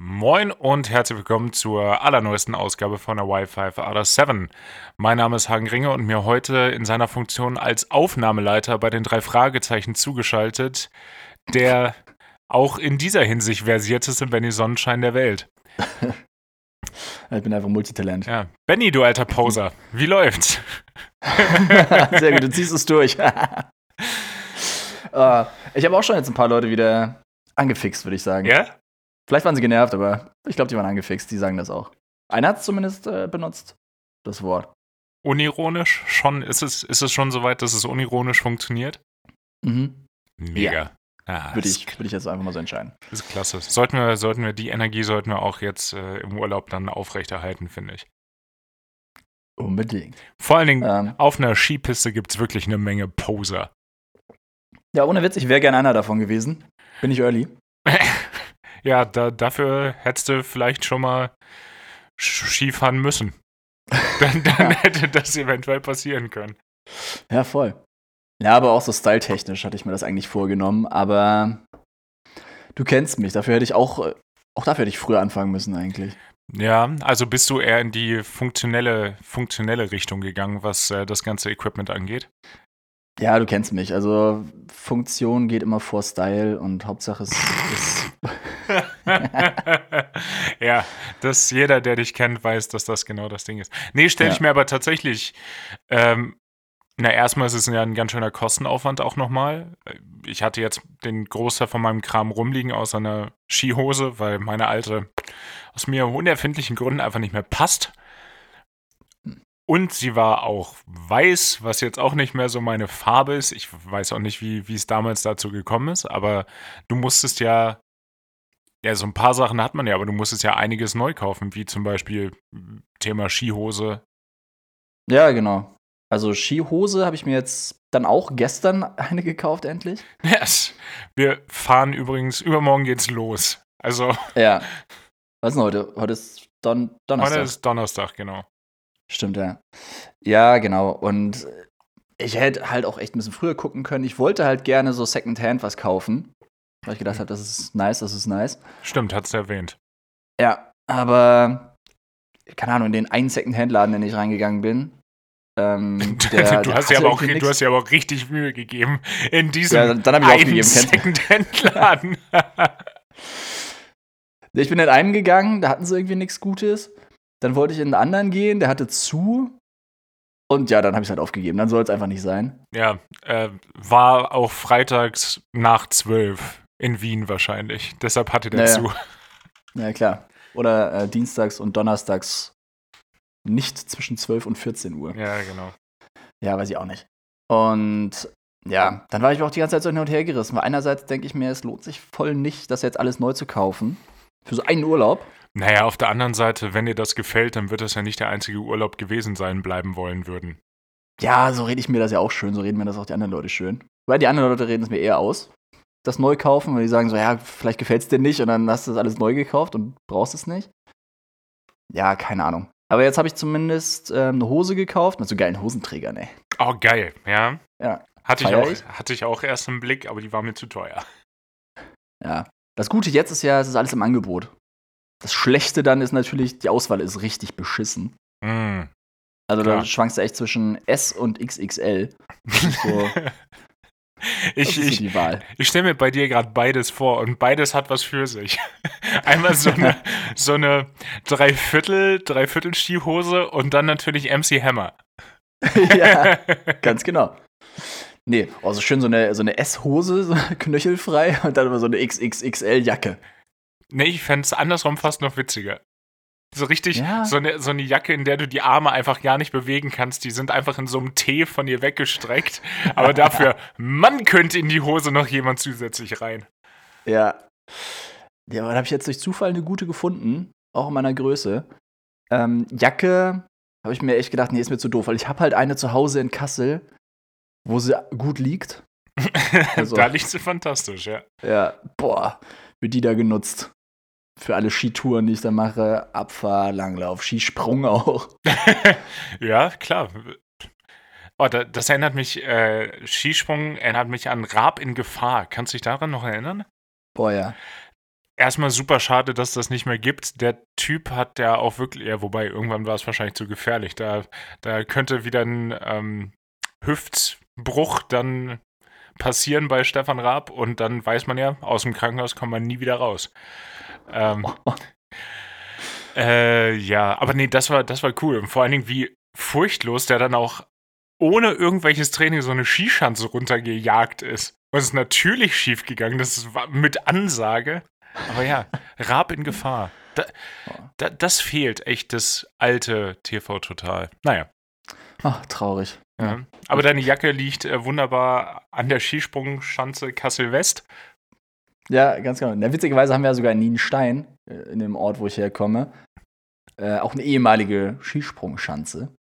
Moin und herzlich willkommen zur allerneuesten Ausgabe von der Wi-Fi Other 7. Mein Name ist Hagen Ringe und mir heute in seiner Funktion als Aufnahmeleiter bei den drei Fragezeichen zugeschaltet, der auch in dieser Hinsicht versierteste Benny Sonnenschein der Welt. Ich bin einfach Multitalent. Ja. Benny, du alter Poser, wie läuft's? Sehr gut, du ziehst es durch. uh, ich habe auch schon jetzt ein paar Leute wieder angefixt, würde ich sagen. Ja? Vielleicht waren sie genervt, aber ich glaube, die waren angefixt. Die sagen das auch. Einer hat es zumindest äh, benutzt, das Wort. Unironisch schon? Ist es, ist es schon soweit, dass es unironisch funktioniert? Mhm. Mega. Ja. Ah, Würde ich, würd ich jetzt einfach mal so entscheiden. Das ist klasse. Sollten wir, sollten wir die Energie sollten wir auch jetzt äh, im Urlaub dann aufrechterhalten, finde ich. Unbedingt. Vor allen Dingen Ähm, auf einer Skipiste gibt es wirklich eine Menge Poser. ja, ohne Witz, ich wäre gern einer davon gewesen. Bin ich early? Ja, da, dafür hättest du vielleicht schon mal Skifahren müssen. Dann, dann hätte das eventuell passieren können. Ja, voll. Ja, aber auch so styletechnisch hatte ich mir das eigentlich vorgenommen. Aber du kennst mich. Dafür hätte ich auch, auch dafür hätte ich früher anfangen müssen eigentlich. Ja, also bist du eher in die funktionelle, funktionelle Richtung gegangen, was äh, das ganze Equipment angeht? Ja, du kennst mich. Also Funktion geht immer vor Style und Hauptsache es ist. ja, dass jeder, der dich kennt, weiß, dass das genau das Ding ist. Nee, stelle ich Ja. mir aber tatsächlich. Ähm, na, erstmal ist es ja ein ganz schöner Kostenaufwand auch nochmal. Ich hatte jetzt den Großteil von meinem Kram rumliegen, außer einer Skihose, weil meine alte aus mir unerfindlichen Gründen einfach nicht mehr passt. Und sie war auch weiß, was jetzt auch nicht mehr so meine Farbe ist. Ich weiß auch nicht, wie, wie es damals dazu gekommen ist, aber du musstest ja, ja, so ein paar Sachen hat man ja, aber du musstest ja einiges neu kaufen, wie zum Beispiel Thema Skihose. Ja, genau. Also Skihose habe ich mir jetzt dann auch gestern eine gekauft, endlich. Yes. Wir fahren übrigens, übermorgen geht's los. Also, Ja. Was ist denn heute? Heute ist Don Donnerstag. heute ist Donnerstag, genau. Stimmt, ja. Ja, genau. Und ich hätte halt auch echt ein bisschen früher gucken können. Ich wollte halt gerne so Secondhand was kaufen. Weil ich gedacht habe, das ist nice, das ist nice. Stimmt, hat's erwähnt. Ja, aber keine Ahnung, in den einen Secondhand-Laden, in den ich reingegangen bin. Ähm, der, du, hast ja aber auch, du hast ja aber auch richtig Mühe gegeben in diesem Ja, dann- dann einen. Secondhand-Laden. Ich bin in einen gegangen, da hatten sie irgendwie nichts Gutes. Dann wollte ich in einen anderen gehen, der hatte zu. Und ja, dann habe ich es halt aufgegeben. Dann soll es einfach nicht sein. ja, äh, war auch freitags nach zwölf in Wien wahrscheinlich. Deshalb hatte der Naja. zu. Ja, klar. Oder äh, dienstags und donnerstags nicht zwischen 12 und 14 Uhr. Ja, genau. Ja, weiß ich auch nicht. Und ja, dann war ich auch die ganze Zeit so hin und her gerissen. Weil einerseits denke ich mir, es lohnt sich voll nicht, das jetzt alles neu zu kaufen. Für so einen Urlaub. Naja, auf der anderen Seite, wenn dir das gefällt, dann wird das ja nicht der einzige Urlaub gewesen sein, bleiben wollen würden. Ja, so rede ich mir das ja auch schön, so reden mir das auch die anderen Leute schön. Weil die anderen Leute reden es mir eher aus. Das neu kaufen, weil die sagen so, ja, vielleicht gefällt es dir nicht und dann hast du das alles neu gekauft und brauchst es nicht. Ja, keine Ahnung. Aber jetzt habe ich zumindest ähm, eine Hose gekauft mit so geilen Hosenträgern, ey. Oh, geil, ja. Ja. Hatte ich, auch, ich. hatte ich auch erst im Blick, aber die war mir zu teuer. Ja. Das Gute jetzt ist ja, es ist alles im Angebot. Das Schlechte dann ist natürlich, die Auswahl ist richtig beschissen. Mm. Also Klar. da schwankst du echt zwischen S und XXL. So, ich so ich, ich stelle mir bei dir gerade beides vor und beides hat was für sich. Einmal so eine, so eine Dreiviertel, Dreiviertel Skihose und dann natürlich MC Hammer. ja, ganz genau. Nee, also schön so eine, so eine S-Hose, so knöchelfrei und dann immer so eine XXXL-Jacke. Nee, ich fände es andersrum fast noch witziger. So richtig, Ja. so, eine, so eine Jacke, in der du die Arme einfach gar nicht bewegen kannst. Die sind einfach in so einem T von dir weggestreckt. Aber dafür, man könnte in die Hose noch jemand zusätzlich rein. Ja. Ja, aber da habe ich jetzt durch Zufall eine gute gefunden, auch in meiner Größe. Ähm, Jacke habe ich mir echt gedacht, nee, ist mir zu doof, weil ich habe halt eine zu Hause in Kassel, wo sie gut liegt. Also- da liegt sie fantastisch, ja. Ja, boah, wird die da genutzt. Für alle Skitouren, die ich da mache. Abfahr, Langlauf, Skisprung auch. ja, klar. Oh, da, das erinnert mich, äh, Skisprung erinnert mich an Raab in Gefahr. Kannst du dich daran noch erinnern? Boah, ja. erstmal super schade, dass das nicht mehr gibt. Der Typ hat ja auch wirklich, ja, wobei irgendwann war es wahrscheinlich zu gefährlich. Da, da könnte wieder ein ähm, Hüftbruch dann passieren bei Stefan Raab und dann weiß man ja, aus dem Krankenhaus kommt man nie wieder raus. Ähm, äh, ja, aber nee, das war, das war cool. Und vor allen Dingen, wie furchtlos der dann auch ohne irgendwelches Training so eine Skischanze runtergejagt ist. Und es ist natürlich schief gegangen, das war mit Ansage. Aber ja, Raab in Gefahr. Da, da, das fehlt echt das alte TV total. Naja. Ach, traurig. Ja. Aber deine Jacke liegt äh, wunderbar an der Skisprungschanze Kassel West. Ja, ganz genau. Na, witzigerweise haben wir ja sogar in Nienstein, äh, in dem Ort, wo ich herkomme, äh, auch eine ehemalige Skisprungschanze.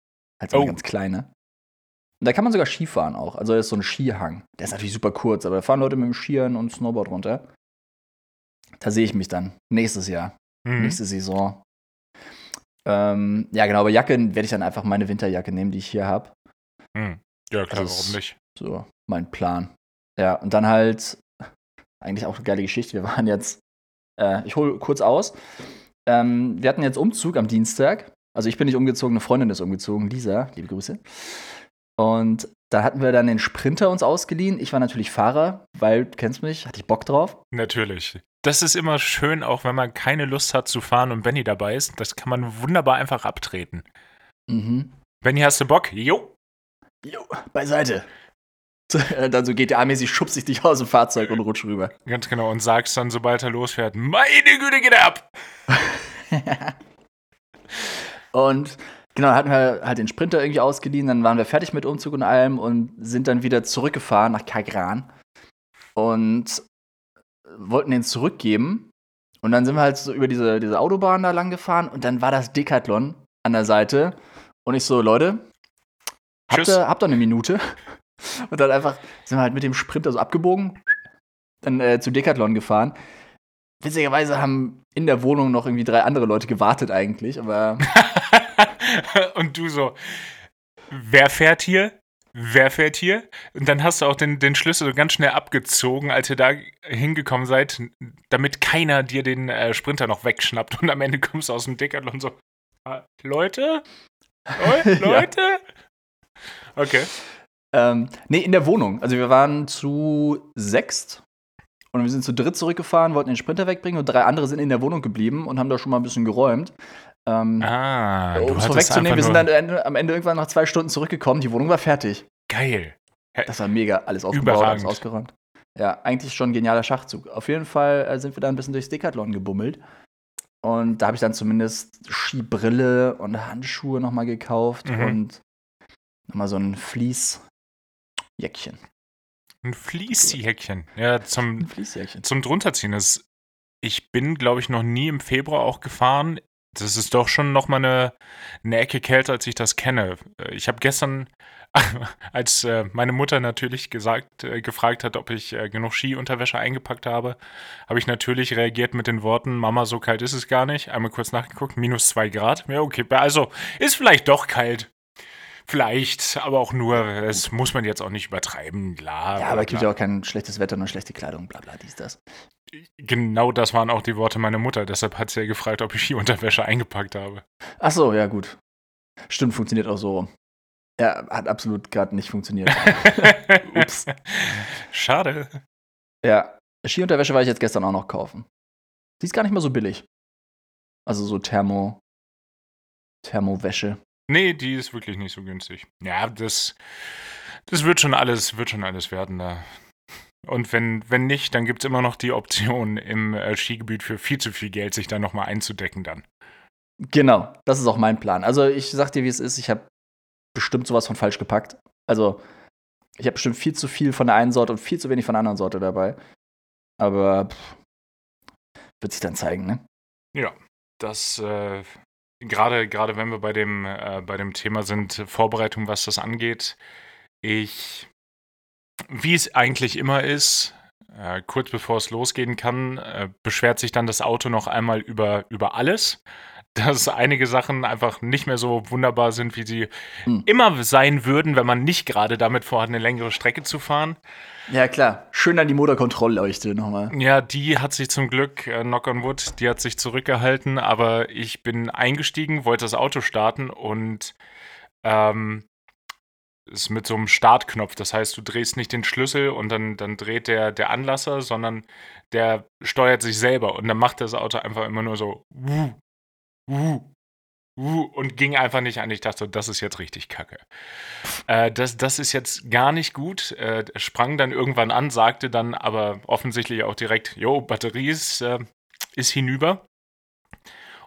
Halt so eine oh. ganz kleine. Und da kann man sogar Skifahren auch. Also da ist so ein Skihang. Der ist natürlich super kurz, aber da fahren Leute mit dem Skiern und Snowboard runter. Da sehe ich mich dann nächstes Jahr, mhm. nächste Saison. Ähm, ja, genau, aber Jacke werde ich dann einfach meine Winterjacke nehmen, die ich hier habe. Mhm. Ja, klar, also warum nicht? So, mein Plan. Ja, und dann halt, eigentlich auch eine geile Geschichte. Wir waren jetzt, äh, ich hole kurz aus. Ähm, wir hatten jetzt Umzug am Dienstag. Also ich bin nicht umgezogen, eine Freundin ist umgezogen, Lisa, liebe Grüße. Und da hatten wir dann den Sprinter uns ausgeliehen. Ich war natürlich Fahrer, weil, du kennst mich, hatte ich Bock drauf. Natürlich. Das ist immer schön, auch wenn man keine Lust hat zu fahren und Benny dabei ist. Das kann man wunderbar einfach abtreten. Mhm. Benny, hast du Bock? Jo. Jo, beiseite. Äh, dann so GTA-mäßig schubst ich dich aus dem Fahrzeug und rutsch rüber. Ganz genau. Und sagst dann, sobald er losfährt, meine Güte, geht ab! und Genau, hatten wir halt den Sprinter irgendwie ausgeliehen, dann waren wir fertig mit Umzug und allem und sind dann wieder zurückgefahren nach Kagran und wollten den zurückgeben. Und dann sind wir halt so über diese, diese Autobahn da lang gefahren und dann war das Decathlon an der Seite. Und ich so, Leute, habt ihr, habt ihr eine Minute? Und dann einfach sind wir halt mit dem Sprinter so abgebogen, dann äh, zu Decathlon gefahren. Witzigerweise haben in der Wohnung noch irgendwie drei andere Leute gewartet eigentlich, aber und du so, wer fährt hier? Wer fährt hier? Und dann hast du auch den, den Schlüssel ganz schnell abgezogen, als ihr da hingekommen seid, damit keiner dir den äh, Sprinter noch wegschnappt. Und am Ende kommst du aus dem Decathlon so, ah, Leute? Leute? Okay. Ähm, nee, in der Wohnung. Also wir waren zu sechst und wir sind zu dritt zurückgefahren, wollten den Sprinter wegbringen und drei andere sind in der Wohnung geblieben und haben da schon mal ein bisschen geräumt. Ähm, ah, um es vorwegzunehmen, wir sind dann am Ende irgendwann nach zwei Stunden zurückgekommen. Die Wohnung war fertig. Geil. Das war mega, alles aufgebaut, alles ausgeräumt. Ja, eigentlich schon ein genialer Schachzug. Auf jeden Fall äh, sind wir da ein bisschen durchs Decathlon gebummelt. Und da habe ich dann zumindest Skibrille und Handschuhe nochmal gekauft mhm. und nochmal so ein Fließjäckchen. Ein Fließjäckchen. Ja, zum, Fließjäckchen. zum drunterziehen. Das, ich bin, glaube ich, noch nie im Februar auch gefahren das ist doch schon nochmal eine, eine Ecke kälter, als ich das kenne. Äh, ich habe gestern, als äh, meine Mutter natürlich gesagt, äh, gefragt hat, ob ich genug Skiunterwäsche eingepackt habe, habe ich natürlich reagiert mit den Worten, Mama, so kalt ist es gar nicht. Einmal kurz nachgeguckt, minus zwei Grad. Ja, okay, also ist vielleicht doch kalt. Vielleicht, aber auch nur, das muss man jetzt auch nicht übertreiben, klar. Ja, aber es gibt ja auch kein schlechtes Wetter und schlechte Kleidung, bla bla, dies, das. Genau das waren auch die Worte meiner Mutter. Deshalb hat sie ja gefragt, ob ich Skiunterwäsche eingepackt habe. Ach so, ja, gut. Stimmt, funktioniert auch so. Ja, hat absolut gerade nicht funktioniert. Ups. Schade. Ja, Skiunterwäsche war ich jetzt gestern auch noch kaufen. Die ist gar nicht mal so billig. Also so Thermo. Thermowäsche. Nee, die ist wirklich nicht so günstig. Ja, das, das wird schon alles, wird schon alles werden. Da und wenn, wenn nicht, dann gibt es immer noch die Option, im äh, Skigebiet für viel zu viel Geld sich dann nochmal einzudecken dann. Genau, das ist auch mein Plan. Also ich sag dir, wie es ist, ich habe bestimmt sowas von falsch gepackt. Also ich habe bestimmt viel zu viel von der einen Sorte und viel zu wenig von der anderen Sorte dabei. Aber pff, wird sich dann zeigen, ne? Ja, das äh, gerade gerade wenn wir bei dem äh, bei dem Thema sind Vorbereitung, was das angeht. Ich wie es eigentlich immer ist, äh, kurz bevor es losgehen kann, äh, beschwert sich dann das Auto noch einmal über, über alles. Dass einige Sachen einfach nicht mehr so wunderbar sind, wie sie Hm. immer sein würden, wenn man nicht gerade damit vorhat, eine längere Strecke zu fahren. Ja, klar. Schön an die Motorkontrollleuchte nochmal. Ja, die hat sich zum Glück, äh, knock on wood, die hat sich zurückgehalten, aber ich bin eingestiegen, wollte das Auto starten und ähm, ist mit so einem Startknopf. Das heißt, du drehst nicht den Schlüssel und dann, dann dreht der, der Anlasser, sondern der steuert sich selber und dann macht das Auto einfach immer nur so wuh, wuh, wuh, und ging einfach nicht an. Ich dachte, das ist jetzt richtig kacke. Äh, das, das ist jetzt gar nicht gut. Äh, sprang dann irgendwann an, sagte dann aber offensichtlich auch direkt, jo, Batterie ist, äh, ist hinüber.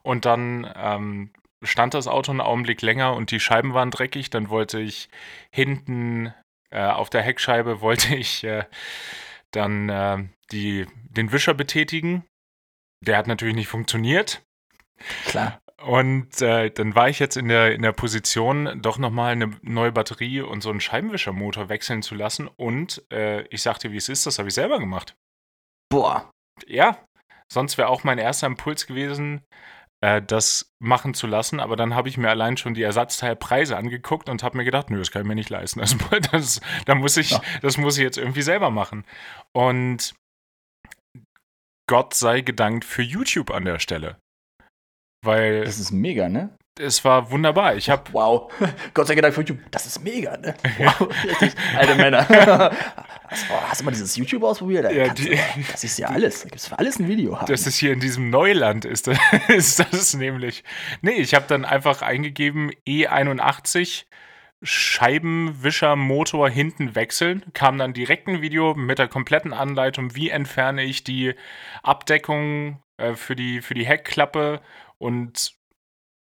Und dann ähm, stand das Auto einen Augenblick länger und die Scheiben waren dreckig. Dann wollte ich hinten äh, auf der Heckscheibe wollte ich äh, dann äh, die, den Wischer betätigen. Der hat natürlich nicht funktioniert. Klar. Und äh, dann war ich jetzt in der, in der Position, doch nochmal eine neue Batterie und so einen Scheibenwischermotor wechseln zu lassen. Und äh, ich sagte, wie es ist, das habe ich selber gemacht. Boah. Ja, sonst wäre auch mein erster Impuls gewesen, äh, das machen zu lassen. Aber dann habe ich mir allein schon die Ersatzteilpreise angeguckt und habe mir gedacht, nö, das kann ich mir nicht leisten. Das, das, da muss ich, Ja. das muss ich jetzt irgendwie selber machen. Und Gott sei gedankt für YouTube an der Stelle. Weil Das ist mega, ne? es war wunderbar. Ich habe Wow. Gott sei Dank für YouTube. Das ist mega, ne? Wow. Alte Männer. hast, oh, hast du mal dieses YouTube ausprobiert? Da Ja, die- du- das ist ja alles. Da gibt es für alles ein Video. Haben. Das ist hier in diesem Neuland, ist das, ist das nämlich. Nee, ich habe dann einfach eingegeben E81 Scheibenwischer Motor hinten wechseln. Kam dann direkt ein Video mit der kompletten Anleitung, wie entferne ich die Abdeckung äh, für, die, für die Heckklappe und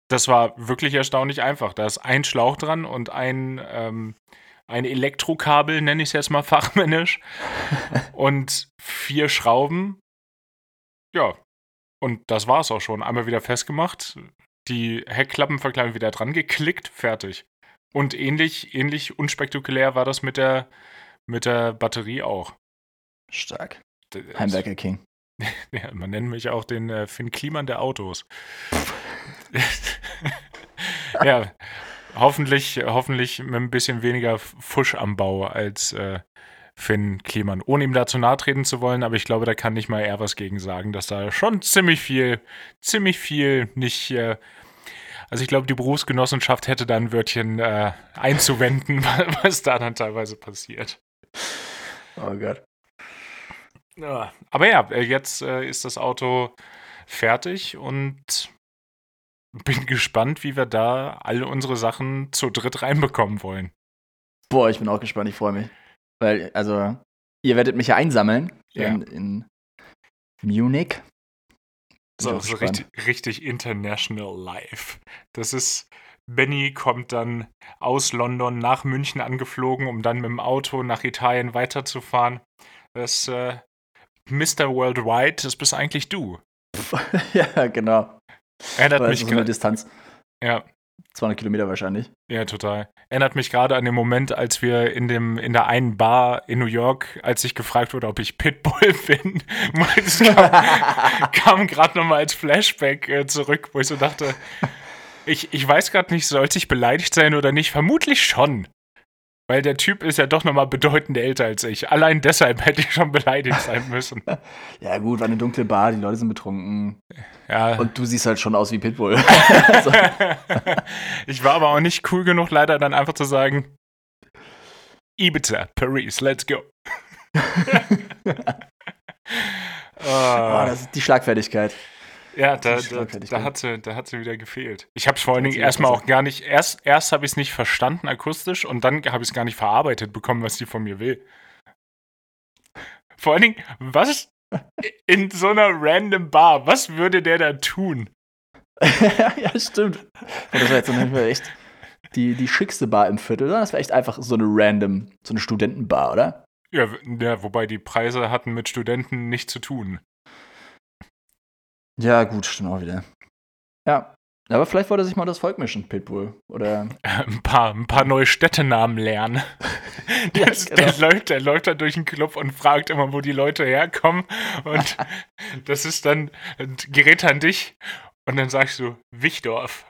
das war wirklich erstaunlich einfach. Da ist ein Schlauch dran und ein, ähm, ein Elektrokabel, nenne ich es jetzt mal fachmännisch, und vier Schrauben. Ja, und das war es auch schon. Einmal wieder festgemacht, die Heckklappenverkleidung wieder dran geklickt, fertig. Und ähnlich, ähnlich unspektakulär war das mit der, mit der Batterie auch. Stark. Heimwerker King. Ja, man nennt mich auch den äh, Finn Kliman der Autos. ja, hoffentlich, hoffentlich mit ein bisschen weniger Fusch am Bau als äh, Finn Kliman. Ohne ihm da zu nahe treten zu wollen, aber ich glaube, da kann nicht mal er was gegen sagen, dass da schon ziemlich viel, ziemlich viel nicht. Äh, also ich glaube, die Berufsgenossenschaft hätte da ein Wörtchen äh, einzuwenden, was da dann teilweise passiert. Oh Gott. Ja, aber ja, äh, jetzt äh, ist das Auto fertig und bin gespannt, wie wir da alle unsere Sachen zu dritt reinbekommen wollen. Boah, ich bin auch gespannt. Ich freue mich. Weil, also, ihr werdet mich ja einsammeln Ja. in, in Munich. So, so richtig, richtig international live. Das ist, Benny kommt dann aus London nach München angeflogen, um dann mit dem Auto nach Italien weiterzufahren. Das äh, Mr. Worldwide, das bist eigentlich du. ja, genau. Erinnert Weil mich so eine. Distanz. Ja, 200 Kilometer wahrscheinlich. Ja, total. Erinnert mich gerade an den Moment, als wir in dem in der einen Bar in New York, als ich gefragt wurde, ob ich Pitbull bin, das kam, kam gerade nochmal als Flashback äh, zurück, wo ich so dachte, ich, ich weiß gerade nicht, sollte ich beleidigt sein oder nicht? Vermutlich schon. Weil der Typ ist ja doch nochmal bedeutend älter als ich. Allein deshalb hätte ich schon beleidigt sein müssen. Ja, gut, war eine dunkle Bar, die Leute sind betrunken. Ja. Und du siehst halt schon aus wie Pitbull. ich war aber auch nicht cool genug, leider dann einfach zu sagen, Ibiza, Paris, let's go. oh, das ist die Schlagfertigkeit. Ja, da, da, da, hat sie, da hat sie wieder gefehlt. Ich habe es vor allen Dingen sie erstmal auch gar nicht, erst, erst habe ich es nicht verstanden akustisch und dann habe ich es gar nicht verarbeitet bekommen, was die von mir will. Vor allen Dingen, was in so einer random Bar, was würde der da tun? ja, stimmt. Und das war jetzt dann echt die, die schickste Bar im Viertel, oder? Das war echt einfach so eine random, so eine Studentenbar, oder? Ja, ja, wobei die Preise hatten mit Studenten nichts zu tun. Ja, gut, stimmt auch wieder. Ja. Aber vielleicht wollte er sich mal das Volk mischen, Pitbull. Oder. ein paar, ein paar neue Städtenamen lernen. Ja, Das, der, genau. läuft, der läuft da durch den Club und fragt immer, wo die Leute herkommen. Und das ist dann, gerät an dich. Und dann sagst du, Wichdorf.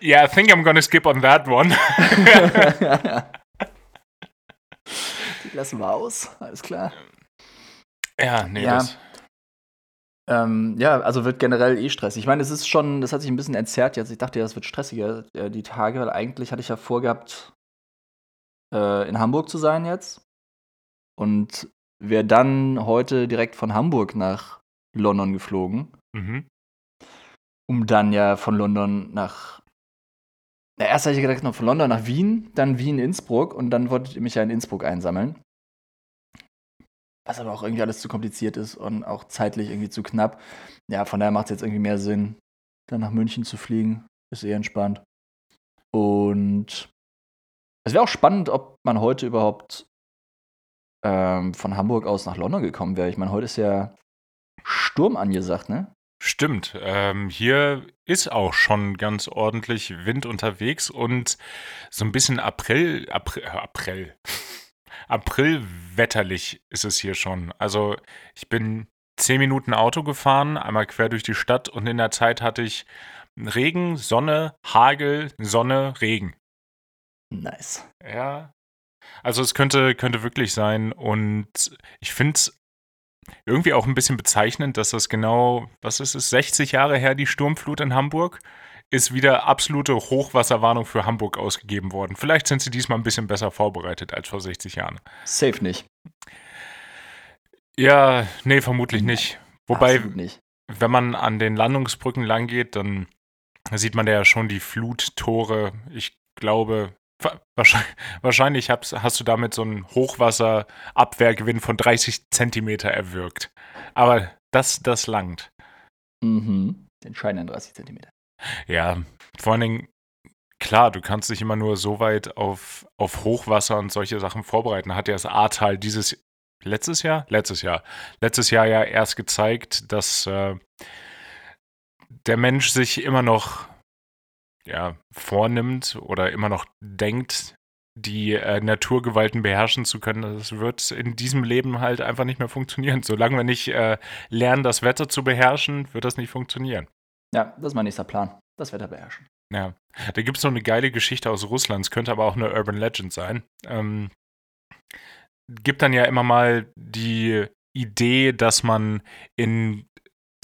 Yeah, I think I'm gonna skip on that one. Die lassen wir aus, alles klar. Ja, nee, Ja. das. Ähm, ja, also wird generell eh stressig. Ich meine, es ist schon, das hat sich ein bisschen entzerrt jetzt. Ich dachte ja, es wird stressiger äh, die Tage, weil eigentlich hatte ich ja vorgehabt, äh, in Hamburg zu sein jetzt. Und wäre dann heute direkt von Hamburg nach London geflogen, Mhm. um dann ja von London nach. Na, erst hatte ich gedacht, noch von London nach Wien, dann Wien, Innsbruck und dann wollte ich mich ja in Innsbruck einsammeln. Was aber auch irgendwie alles zu kompliziert ist und auch zeitlich irgendwie zu knapp. Ja, von daher macht es jetzt irgendwie mehr Sinn, dann nach München zu fliegen. Ist eher entspannt. Und es wäre auch spannend, ob man heute überhaupt ähm, von Hamburg aus nach London gekommen wäre. Ich meine, heute ist ja Sturm angesagt, ne? Stimmt. Ähm, hier ist auch schon ganz ordentlich Wind unterwegs und so ein bisschen April, April, April, Aprilwetterlich ist es hier schon. Also ich bin zehn Minuten Auto gefahren, einmal quer durch die Stadt und in der Zeit hatte ich Regen, Sonne, Hagel, Sonne, Regen. Nice. Ja. Also es könnte, könnte wirklich sein. Und ich finde es irgendwie auch ein bisschen bezeichnend, dass das genau, was ist es, 60 Jahre her, die Sturmflut in Hamburg, ist wieder absolute Hochwasserwarnung für Hamburg ausgegeben worden. Vielleicht sind sie diesmal ein bisschen besser vorbereitet als vor 60 Jahren. Safe nicht. Ja, nee, vermutlich nicht. Wobei, nicht. wenn man an den Landungsbrücken lang geht, dann sieht man ja schon die Fluttore. Ich glaube, wa- wahrscheinlich, wahrscheinlich hast du damit so einen Hochwasserabwehrgewinn von 30 Zentimeter erwirkt. Aber das, das langt. Mhm. Den entscheidenden 30 Zentimeter. Ja, vor allen Dingen, klar, du kannst dich immer nur so weit auf, auf Hochwasser und solche Sachen vorbereiten. Hat ja das Ahrtal dieses letztes Jahr? Letztes Jahr. Letztes Jahr ja erst gezeigt, dass äh, der Mensch sich immer noch ja, vornimmt oder immer noch denkt, die äh, Naturgewalten beherrschen zu können. Das wird in diesem Leben halt einfach nicht mehr funktionieren. Solange wir nicht äh, lernen, das Wetter zu beherrschen, wird das nicht funktionieren. Ja, das ist mein nächster Plan. Das Wetter beherrschen. Ja, da gibt es noch eine geile Geschichte aus Russland, es könnte aber auch eine Urban Legend sein. Ähm, gibt dann ja immer mal die Idee, dass man in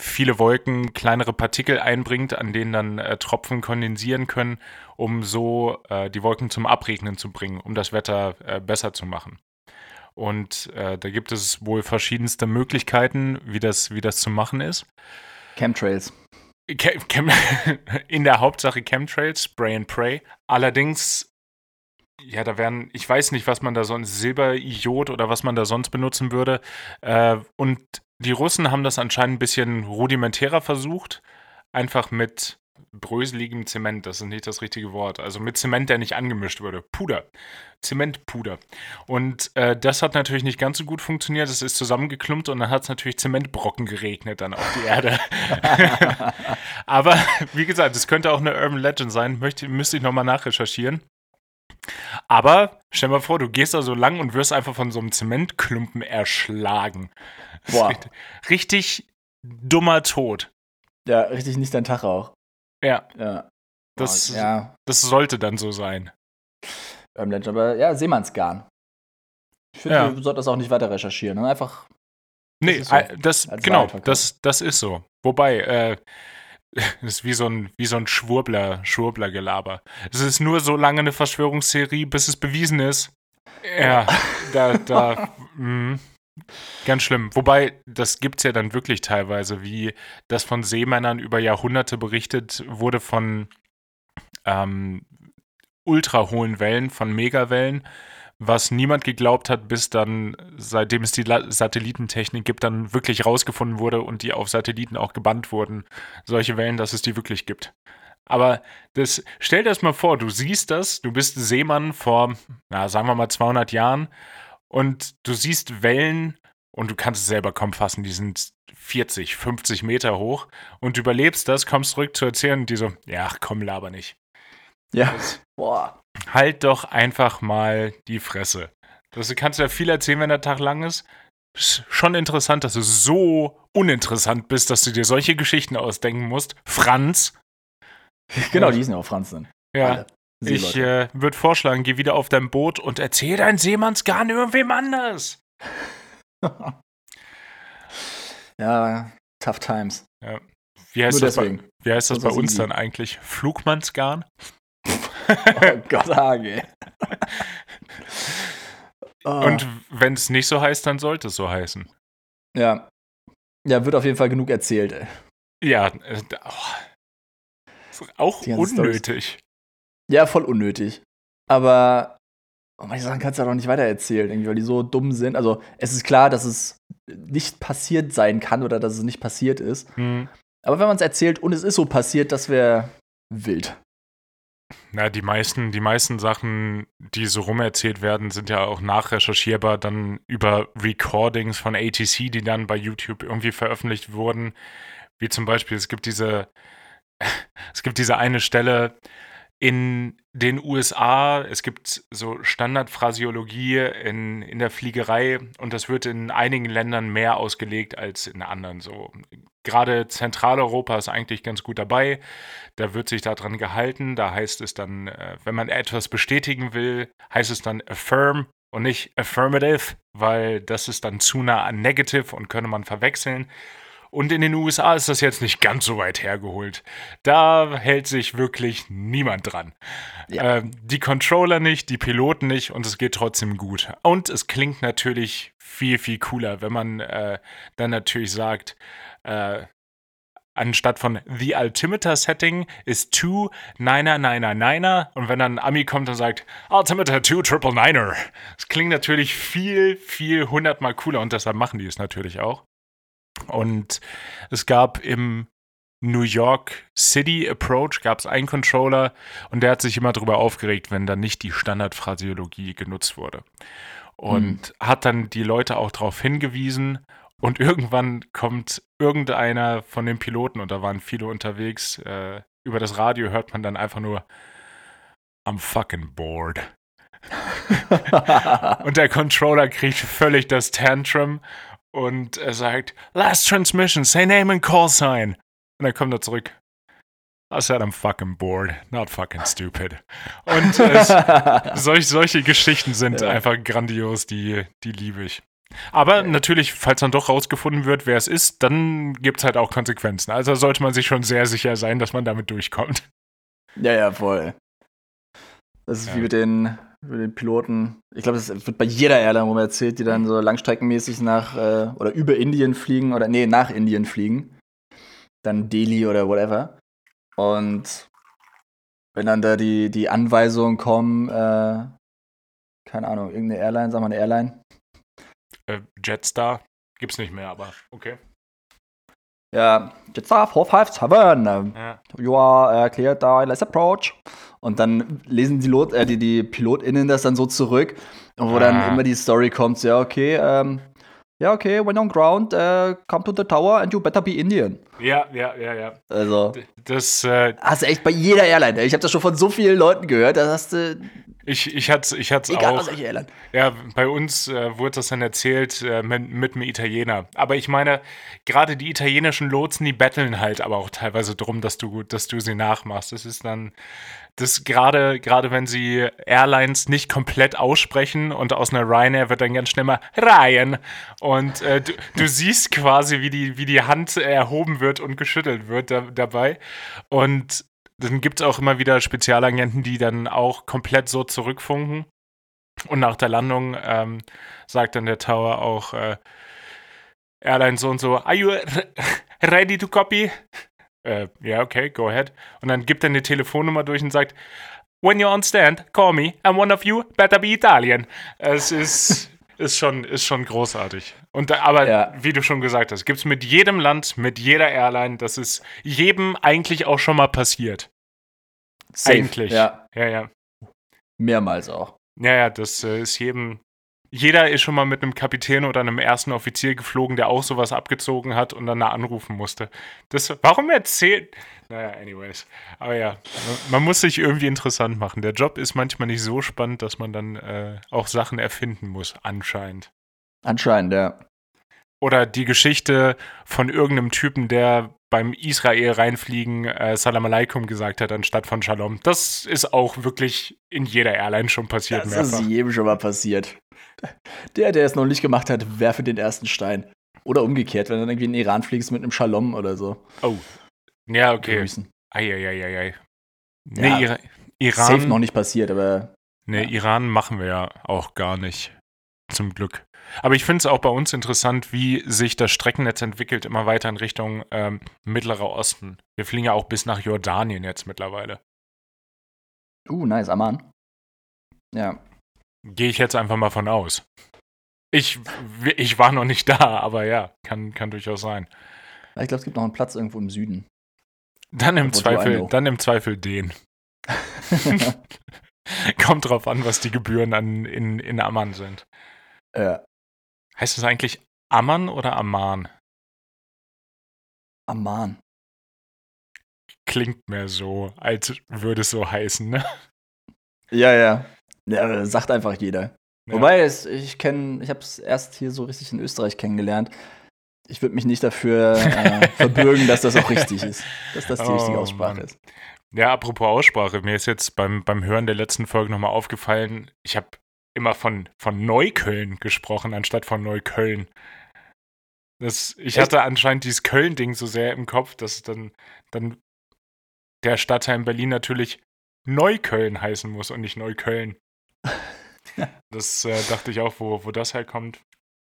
viele Wolken kleinere Partikel einbringt, an denen dann äh, Tropfen kondensieren können, um so äh, die Wolken zum Abregnen zu bringen, um das Wetter äh, besser zu machen. Und äh, da gibt es wohl verschiedenste Möglichkeiten, wie das, wie das zu machen ist. Chemtrails. Chem in der Hauptsache Chemtrails, Spray and Pray. Allerdings, ja, da werden, ich weiß nicht, was man da sonst, Silberiod oder was man da sonst benutzen würde. Äh, und die Russen haben das anscheinend ein bisschen rudimentärer versucht. Einfach mit bröseligem Zement, das ist nicht das richtige Wort. Also mit Zement, der nicht angemischt würde. Puder. Zementpuder. Und äh, das hat natürlich nicht ganz so gut funktioniert. Es ist zusammengeklumpt und dann hat es natürlich Zementbrocken geregnet dann auf die Erde. Aber wie gesagt, es könnte auch eine Urban Legend sein. Möchte, müsste ich nochmal nachrecherchieren. Aber stell dir mal vor, du gehst da so lang und wirst einfach von so einem Zementklumpen erschlagen. Boah. Richtig, richtig dummer Tod. Ja, richtig nicht dein Tag auch. Ja, Ja. Das- ja, das sollte dann so sein. Urban Legend, aber ja, Seemannsgarn. Ich finde, Ja. du solltest das auch nicht weiter recherchieren. Ne? Einfach, Nee, ist so. äh, das, genau, das, das ist so. Wobei, äh, das ist wie so ein, wie so ein Schwurbler, Schwurbler-Gelaber. Es ist nur so lange eine Verschwörungstheorie, bis es bewiesen ist. Ja, da, da, mh, ganz schlimm. Wobei, das gibt's ja dann wirklich teilweise, wie das von Seemännern über Jahrhunderte berichtet wurde von ähm, ultra hohen Wellen, von Megawellen, was niemand geglaubt hat, bis dann, seitdem es die La Satellitentechnik gibt, dann wirklich rausgefunden wurde und die auf Satelliten auch gebannt wurden. Solche Wellen, dass es die wirklich gibt. Aber das, stell dir das mal vor, du siehst das, du bist Seemann vor, na, sagen wir mal 200 Jahren und du siehst Wellen und du kannst es selber kaum fassen, die sind 40, 50 Meter hoch und du überlebst das, kommst zurück zu erzählen und die so, ja, komm, laber nicht. ja. Boah. Halt doch einfach mal die Fresse. Das, du kannst ja viel erzählen, wenn der Tag lang ist. ist schon interessant, dass du so uninteressant bist, dass du dir solche Geschichten ausdenken musst. Franz. Genau, die sind ja auch Franz dann. Ja. Alle. Ich Seeleute. äh, würde vorschlagen, geh wieder auf dein Boot und erzähl dein Seemannsgarn irgendwem anders. ja, tough times. Wie heißt Nur das, bei, deswegen. wie heißt das Das bei uns dann eigentlich? Flugmannsgarn? Oh Gott, Hage. Oh, Und wenn es nicht so heißt, dann sollte es so heißen. ja. Ja, wird auf jeden Fall genug erzählt, ey. Ja, äh, oh. Auch unnötig. Ja, voll unnötig. Aber oh, manche Sachen kannst du ja doch nicht weitererzählen, irgendwie, weil die so dumm sind. Also, es ist klar, dass es nicht passiert sein kann oder dass es nicht passiert ist. Hm. Aber wenn man es erzählt und es ist so passiert, das wäre wild. Na, die meisten, die meisten Sachen, die so rumerzählt werden, sind ja auch nachrecherchierbar dann über Recordings von ATC, die dann bei YouTube irgendwie veröffentlicht wurden. Wie zum Beispiel, es gibt diese, es gibt diese eine Stelle in den USA, es gibt so Standardphrasiologie in, in der Fliegerei und das wird in einigen Ländern mehr ausgelegt als in anderen. So gerade Zentraleuropa ist eigentlich ganz gut dabei. Da wird sich daran gehalten. Da heißt es dann, äh, wenn man etwas bestätigen will, heißt es dann affirm und nicht affirmative, weil das ist dann zu nah an negative und könnte man verwechseln. Und in den USA ist das jetzt nicht ganz so weit hergeholt. Da hält sich wirklich niemand dran. Ja. Ähm, die Controller nicht, die Piloten nicht und es geht trotzdem gut. Und es klingt natürlich viel, viel cooler, wenn man äh, dann natürlich sagt, äh, anstatt von The Altimeter Setting ist 2 Niner Niner Niner und wenn dann ein Ami kommt und sagt Altimeter 2 Triple Niner. Das klingt natürlich viel, viel hundertmal cooler und deshalb machen die es natürlich auch. Und es gab im New York City Approach gab es einen Controller und der hat sich immer darüber aufgeregt, wenn da nicht die Standardphrasiologie genutzt wurde. Und hat dann die Leute auch darauf hingewiesen und irgendwann kommt irgendeiner von den Piloten, und da waren viele unterwegs, äh, über das Radio hört man dann einfach nur I'm fucking bored. Und der Controller kriegt völlig das Tantrum und er sagt, Last Transmission, say name and call sign. Und dann kommt er zurück. I said I'm fucking bored, not fucking stupid. Und es, solch, solche Geschichten sind Ja. einfach grandios, die, die liebe ich. Aber natürlich, falls dann doch rausgefunden wird, wer es ist, dann gibt es halt auch Konsequenzen. Also sollte man sich schon sehr sicher sein, dass man damit durchkommt. ja, ja, voll. Das ist Ja. wie mit den, mit den Piloten. Ich glaube, das wird bei jeder Airline rum erzählt, die dann so langstreckenmäßig nach äh, oder über Indien fliegen oder nee, nach Indien fliegen. Dann Delhi oder whatever. Und wenn dann da die, die Anweisungen kommen, äh, keine Ahnung, irgendeine Airline, sagen wir eine Airline, Äh, Jetstar gibt's nicht mehr, aber okay. Ja, Jetstar 457, ähm, Ja. you are uh, cleared, uh, let's approach. Und dann lesen die, Lot, äh, die, die PilotInnen das dann so zurück, und wo Ah. dann immer die Story kommt, so, ja, okay, ähm, ja, okay, when on ground, uh, come to the tower and you better be Indian. Ja, ja, ja, ja. Also, Das, äh, hast du echt bei jeder Airline, ey. ich habe das schon von so vielen Leuten gehört, da hast du, ich, ich hatte ich hat's egal auch. Airline. Ja, bei uns äh, wurde das dann erzählt äh, mit, mit einem Italiener. Aber ich meine, gerade die italienischen Lotsen, die betteln halt aber auch teilweise drum, dass du, dass du sie nachmachst. Das ist dann, das gerade, gerade wenn sie Airlines nicht komplett aussprechen und aus einer Ryanair wird dann ganz schnell mal Ryan. Und äh, du, du siehst quasi, wie die, wie die Hand erhoben wird und geschüttelt wird da, dabei. Und dann gibt es auch immer wieder Spezialagenten, die dann auch komplett so zurückfunken. Und nach der Landung ähm, sagt dann der Tower auch, äh, Airline so und so, are you re ready to copy? Äh, ja, okay, go ahead. Und dann gibt er eine Telefonnummer durch und sagt, when you're on stand, call me, and one of you better be Italian. Es ist, ist, schon, ist schon großartig. Und da, aber Ja. wie du schon gesagt hast, gibt es mit jedem Land, mit jeder Airline, das ist jedem eigentlich auch schon mal passiert. Safe. Eigentlich. Ja, Ja, ja. mehrmals auch. Ja, ja, das äh, ist jedem. Jeder ist schon mal mit einem Kapitän oder einem ersten Offizier geflogen, der auch sowas abgezogen hat und dann da anrufen musste. Das, warum erzählt. Naja, anyways. Aber ja, man- muss sich irgendwie interessant machen. Der Job ist manchmal nicht so spannend, dass man dann äh, auch Sachen erfinden muss, anscheinend. Anscheinend, ja. oder die Geschichte von irgendeinem Typen, der beim Israel reinfliegen äh, Salam Aleikum gesagt hat, anstatt von Shalom. Das ist auch wirklich in jeder Airline schon passiert. Das mehrfach. ist jedem schon mal passiert. Der, der es noch nicht gemacht hat, werfe den ersten Stein. Oder umgekehrt, wenn du dann irgendwie in den Iran fliegst mit einem Shalom oder so. Oh. Ja, okay. Grüßen. Eieieiei. Nee, Ja. Ira Iran. Safe noch nicht passiert, aber Nee, Ja. Iran machen wir ja auch gar nicht. Zum Glück. Aber ich finde es auch bei uns interessant, wie sich das Streckennetz entwickelt, immer weiter in Richtung ähm, Mittlerer Osten. Wir fliegen ja auch bis nach Jordanien jetzt mittlerweile. uh, nice, Aman. Ja. Gehe ich jetzt einfach mal von aus. Ich, ich war noch nicht da, aber ja, kann, kann durchaus sein. Ich glaube, es gibt noch einen Platz irgendwo im Süden. Dann im Zweifel, dann im Zweifel den. Kommt drauf an, was die Gebühren an, in, in Amman sind. ja. Heißt das eigentlich Amman oder Amman? Aman. Klingt mir so, als würde es so heißen, ne? Ja, ja. Ja, sagt einfach jeder. Ja. Wobei, es, ich kenne, ich habe es erst hier so richtig in Österreich kennengelernt. Ich würde mich nicht dafür äh, verbürgen, dass das auch richtig ist. Dass das die richtige Oh, Aussprache Mann. ist. Ja, apropos Aussprache, mir ist jetzt beim, beim Hören der letzten Folge nochmal aufgefallen, ich habe immer von, von Neukölln gesprochen, anstatt von Neukölln. Das, ich Echt? hatte anscheinend dieses Köln-Ding so sehr im Kopf, dass dann, dann der Stadtteil in Berlin natürlich Neukölln heißen muss und nicht Neukölln. das äh, dachte ich auch, wo, wo das herkommt.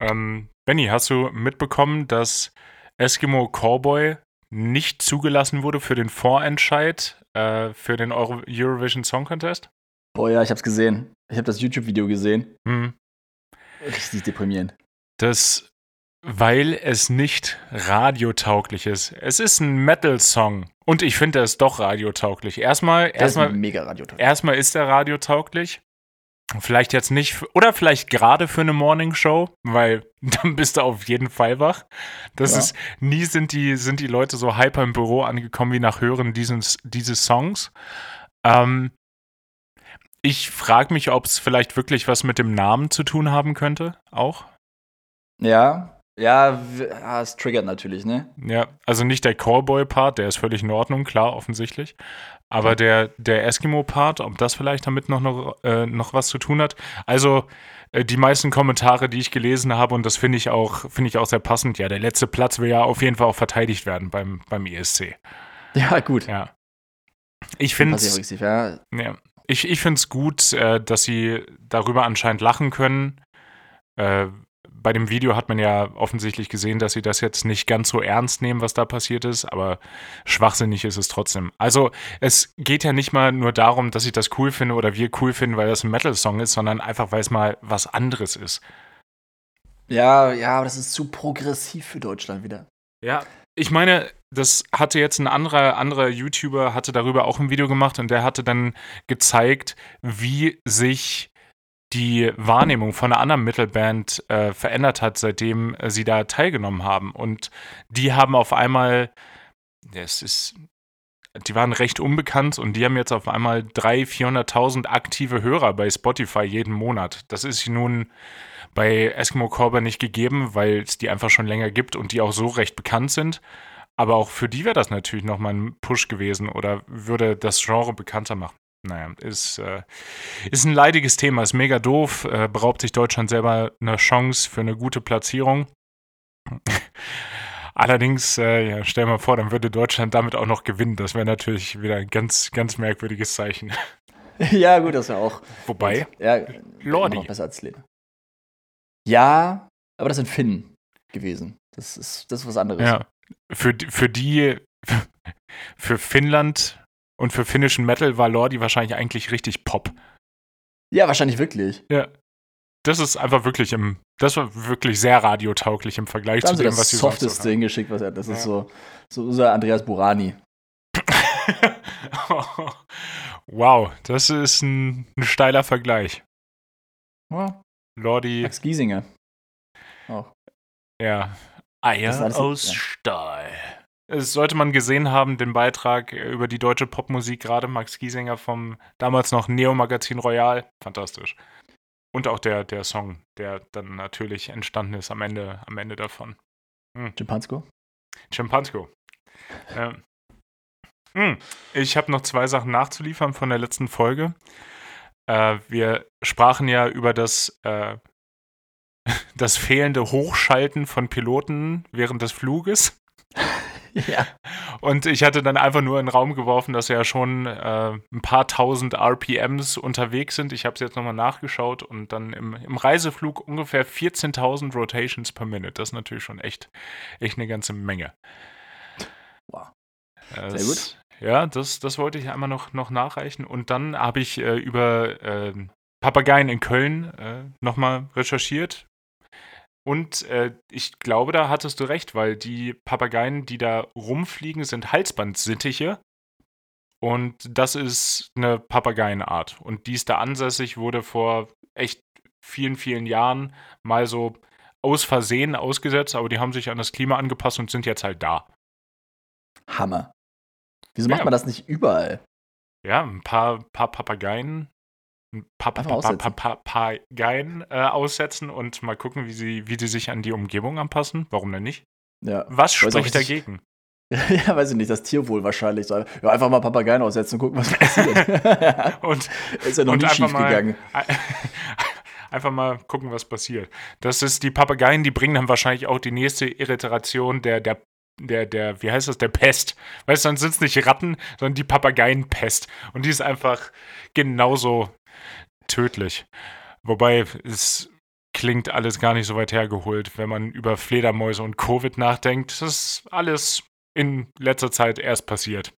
Ähm, Benny, hast du mitbekommen, dass Eskimo Cowboy nicht zugelassen wurde für den Vorentscheid äh, für den Euro Eurovision Song Contest? Boah, ja, ich hab's gesehen. Ich habe das YouTube-Video gesehen. Hm. Richtig deprimierend. Das, weil es nicht radiotauglich ist. Es ist ein Metal-Song. Und ich finde, er ist doch radiotauglich. Erstmal, Das ist erstmal, mega radiotauglich. erstmal ist er radiotauglich. Vielleicht jetzt nicht, oder vielleicht gerade für eine Morningshow, weil dann bist du auf jeden Fall wach. Das Ja. ist, nie sind die, sind die Leute so hyper im Büro angekommen wie nach Hören dieses, dieses Songs. Ähm, ich frage mich, ob es vielleicht wirklich was mit dem Namen zu tun haben könnte, auch. Ja, ja, ah, es triggert natürlich, ne? Ja, also nicht der Callboy-Part, der ist völlig in Ordnung, klar, offensichtlich. Aber der, der Eskimo-Part, ob das vielleicht damit noch, noch, äh, noch was zu tun hat. Also äh, die meisten Kommentare, die ich gelesen habe, und das finde ich auch, finde ich auch sehr passend, ja, der letzte Platz will ja auf jeden Fall auch verteidigt werden beim, beim ESC. Ja, gut. Ja. Ich finde aggressiv, ja. ja. Ich, ich es gut, äh, dass sie darüber anscheinend lachen können. Bei dem Video hat man ja offensichtlich gesehen, dass sie das jetzt nicht ganz so ernst nehmen, was da passiert ist, aber schwachsinnig ist es trotzdem. Also es geht ja nicht mal nur darum, dass ich das cool finde oder wir cool finden, weil das ein Metal-Song ist, sondern einfach, weil es mal was anderes ist. Ja, ja, aber das ist zu progressiv für Deutschland wieder. Ja, ich meine, das hatte jetzt ein anderer, anderer YouTuber, hatte darüber auch ein Video gemacht und der hatte dann gezeigt, wie sich die Wahrnehmung von einer anderen Metalband äh, verändert hat, seitdem äh, sie da teilgenommen haben. Und die haben auf einmal, es ist, die waren recht unbekannt und die haben jetzt auf einmal 300.000, 400.000 aktive Hörer bei Spotify jeden Monat. Das ist nun bei Eskimo Cowboy nicht gegeben, weil es die einfach schon länger gibt und die auch so recht bekannt sind. Aber auch für die wäre das natürlich nochmal ein Push gewesen oder würde das Genre bekannter machen. Naja, ist, äh, ist ein leidiges Thema, ist mega doof, äh, beraubt sich Deutschland selber eine Chance für eine gute Platzierung. Allerdings, äh, ja, stell mal vor, dann würde Deutschland damit auch noch gewinnen. Das wäre natürlich wieder ein ganz, ganz merkwürdiges Zeichen. ja, gut, das wäre auch. Wobei, Ja, Lordi. noch besser als Leder. Ja, aber das sind Finnen gewesen. Das ist, das ist was anderes. Ja, für, für die, für Finnland und für finnischen Metal war Lordi wahrscheinlich eigentlich richtig Pop. ja, wahrscheinlich wirklich. Ja. Das ist einfach wirklich im, das war wirklich sehr radiotauglich im Vergleich Da zu haben sie dem, das was sie sonst so softeste hingeschickt, was er Das Ja. ist so, so unser Andreas Burani. haben. wow, das ist ein, ein steiler Vergleich. Ja, Lordi, Max Giesinger. Auch. ja, Eier aus ja. Stahl. Es sollte man gesehen haben, den Beitrag über die deutsche Popmusik, gerade Max Giesinger vom damals noch Neo-Magazin Royal. Fantastisch. Und auch der, der Song, der dann natürlich entstanden ist am Ende, am Ende davon. Hm. Chimpansko? Chimpansko. ähm. hm. Ich habe noch zwei Sachen nachzuliefern von der letzten Folge. Äh, wir sprachen ja über das, äh, das fehlende Hochschalten von Piloten während des Fluges. Ja. Und ich hatte dann einfach nur in den Raum geworfen, dass ja schon äh, ein paar tausend RPMs unterwegs sind. Ich habe es jetzt nochmal nachgeschaut und dann im, im Reiseflug ungefähr 14.000 Rotations per Minute. Das ist natürlich schon echt, echt eine ganze Menge. Wow. Sehr gut. Ja, das, das wollte ich einmal noch, noch nachreichen. Und dann habe ich äh, über äh, Papageien in Köln äh, nochmal recherchiert. Und äh, ich glaube, da hattest du recht, weil die Papageien, die da rumfliegen, sind Halsbandsittiche. Und das ist eine Papageienart. Und die ist da ansässig, wurde vor echt vielen, vielen Jahren mal so aus Versehen ausgesetzt, aber die haben sich an das Klima angepasst und sind jetzt halt da. Hammer. Wieso ja. macht man das nicht überall? Ja, ein paar, paar Papageien Papageien äh, aussetzen und mal gucken, wie sie, wie die sich an die Umgebung anpassen. Warum denn nicht? Ja. Was spricht dagegen? Ja, weiß ich nicht, das Tierwohl wahrscheinlich. Ja, einfach mal Papageien aussetzen und gucken, was passiert. und, ist ja noch nie schief mal, gegangen. Einfach mal gucken, was passiert. Das ist die Papageien, die bringen dann wahrscheinlich auch die nächste Irritation der, der, der, der, wie heißt das, der Pest. Weißt du, dann sind es nicht Ratten, sondern die Papageienpest. Und die ist einfach genauso tödlich. Wobei es klingt alles gar nicht so weit hergeholt, wenn man über Fledermäuse und Covid nachdenkt. Das ist alles in letzter Zeit erst passiert.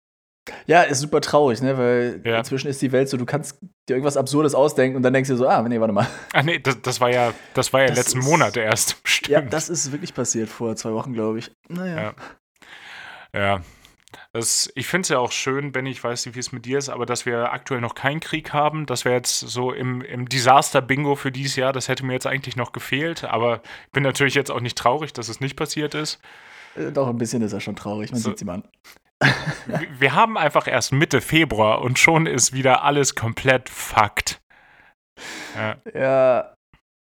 Ja, ist super traurig, ne? Weil ja. inzwischen ist die Welt so, du kannst dir irgendwas Absurdes ausdenken und dann denkst du so, ah, nee, warte mal. Ach nee, das, das war ja, das war ja das letzten ist, Monat erst. Stimmt. Ja, das ist wirklich passiert vor zwei Wochen, glaube ich. Naja. Ja. ja. Das, ich finde es ja auch schön, Benny, ich weiß nicht, wie es mit dir ist, aber dass wir aktuell noch keinen Krieg haben. Das wäre jetzt so im, im Desaster-Bingo für dieses Jahr. Das hätte mir jetzt eigentlich noch gefehlt. Aber ich bin natürlich jetzt auch nicht traurig, dass es nicht passiert ist. Äh, doch, ein bisschen ist er schon traurig. Man so, sieht sie mal an. wir haben einfach erst Mitte Februar und schon ist wieder alles komplett fucked. Ja. ja.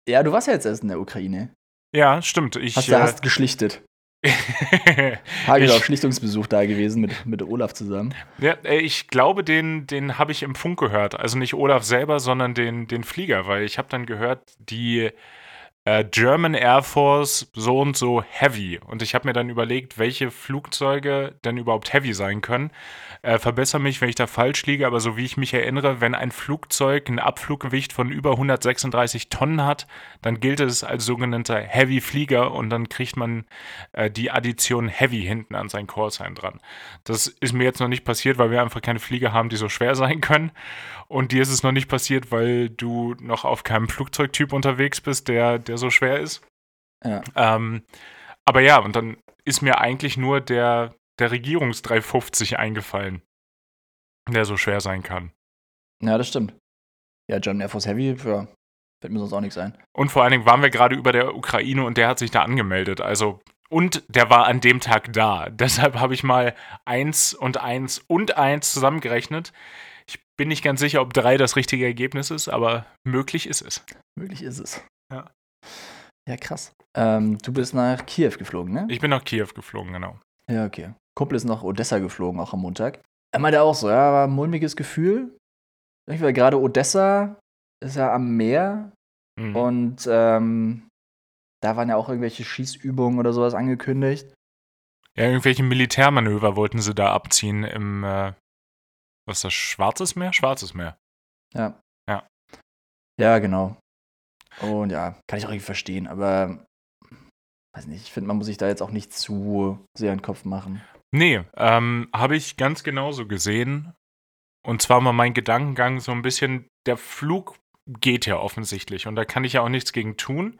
Ja, du warst ja jetzt erst in der Ukraine. Ja, stimmt. Ich, hast du äh, hast geschlichtet. Hagel auf Schlichtungsbesuch da gewesen mit, mit Olaf zusammen. Ja, ich glaube, den, den habe ich im Funk gehört. Also nicht Olaf selber, sondern den, den Flieger, weil ich habe dann gehört, die äh, German Air Force so und so heavy. Und ich habe mir dann überlegt, welche Flugzeuge denn überhaupt heavy sein können. Äh, verbessere mich, wenn ich da falsch liege, aber so wie ich mich erinnere, wenn ein Flugzeug ein Abfluggewicht von über 136 Tonnen hat, dann gilt es als sogenannter Heavy Flieger und dann kriegt man äh, die Addition Heavy hinten an sein Callsign dran. Das ist mir jetzt noch nicht passiert, weil wir einfach keine Flieger haben, die so schwer sein können. Und dir ist es noch nicht passiert, weil du noch auf keinem Flugzeugtyp unterwegs bist, der, der so schwer ist. Ja. Ähm, aber ja, und dann ist mir eigentlich nur der, der Regierungs 350 eingefallen, der so schwer sein kann. Ja, das stimmt. Ja, German Air Force Heavy, ja, wird mir sonst auch nichts ein. Und vor allen Dingen waren wir gerade über der Ukraine und der hat sich da angemeldet. Also, und der war an dem Tag da. Deshalb habe ich mal eins und eins und eins zusammengerechnet. Ich bin nicht ganz sicher, ob drei das richtige Ergebnis ist, aber möglich ist es. Möglich ist es. Ja. Ja, krass. Ähm, du bist nach Kiew geflogen, ne? Ich bin nach Kiew geflogen, genau. Ja, okay. Kumpel ist nach Odessa geflogen, auch am Montag. Er meinte auch so, ja, war ein mulmiges Gefühl. Weil gerade Odessa ist ja am Meer mhm. und ähm, da waren ja auch irgendwelche Schießübungen oder sowas angekündigt. Ja, irgendwelche Militärmanöver wollten sie da abziehen im, äh, was ist das, Schwarzes Meer? Schwarzes Meer. Ja. Ja. Ja, genau. Und ja, kann ich auch irgendwie verstehen, aber weiß nicht, ich finde, man muss sich da jetzt auch nicht zu sehr in den Kopf machen. Nee, ähm, habe ich ganz genauso gesehen. Und zwar mal mein Gedankengang so ein bisschen, der Flug geht ja offensichtlich und da kann ich ja auch nichts gegen tun.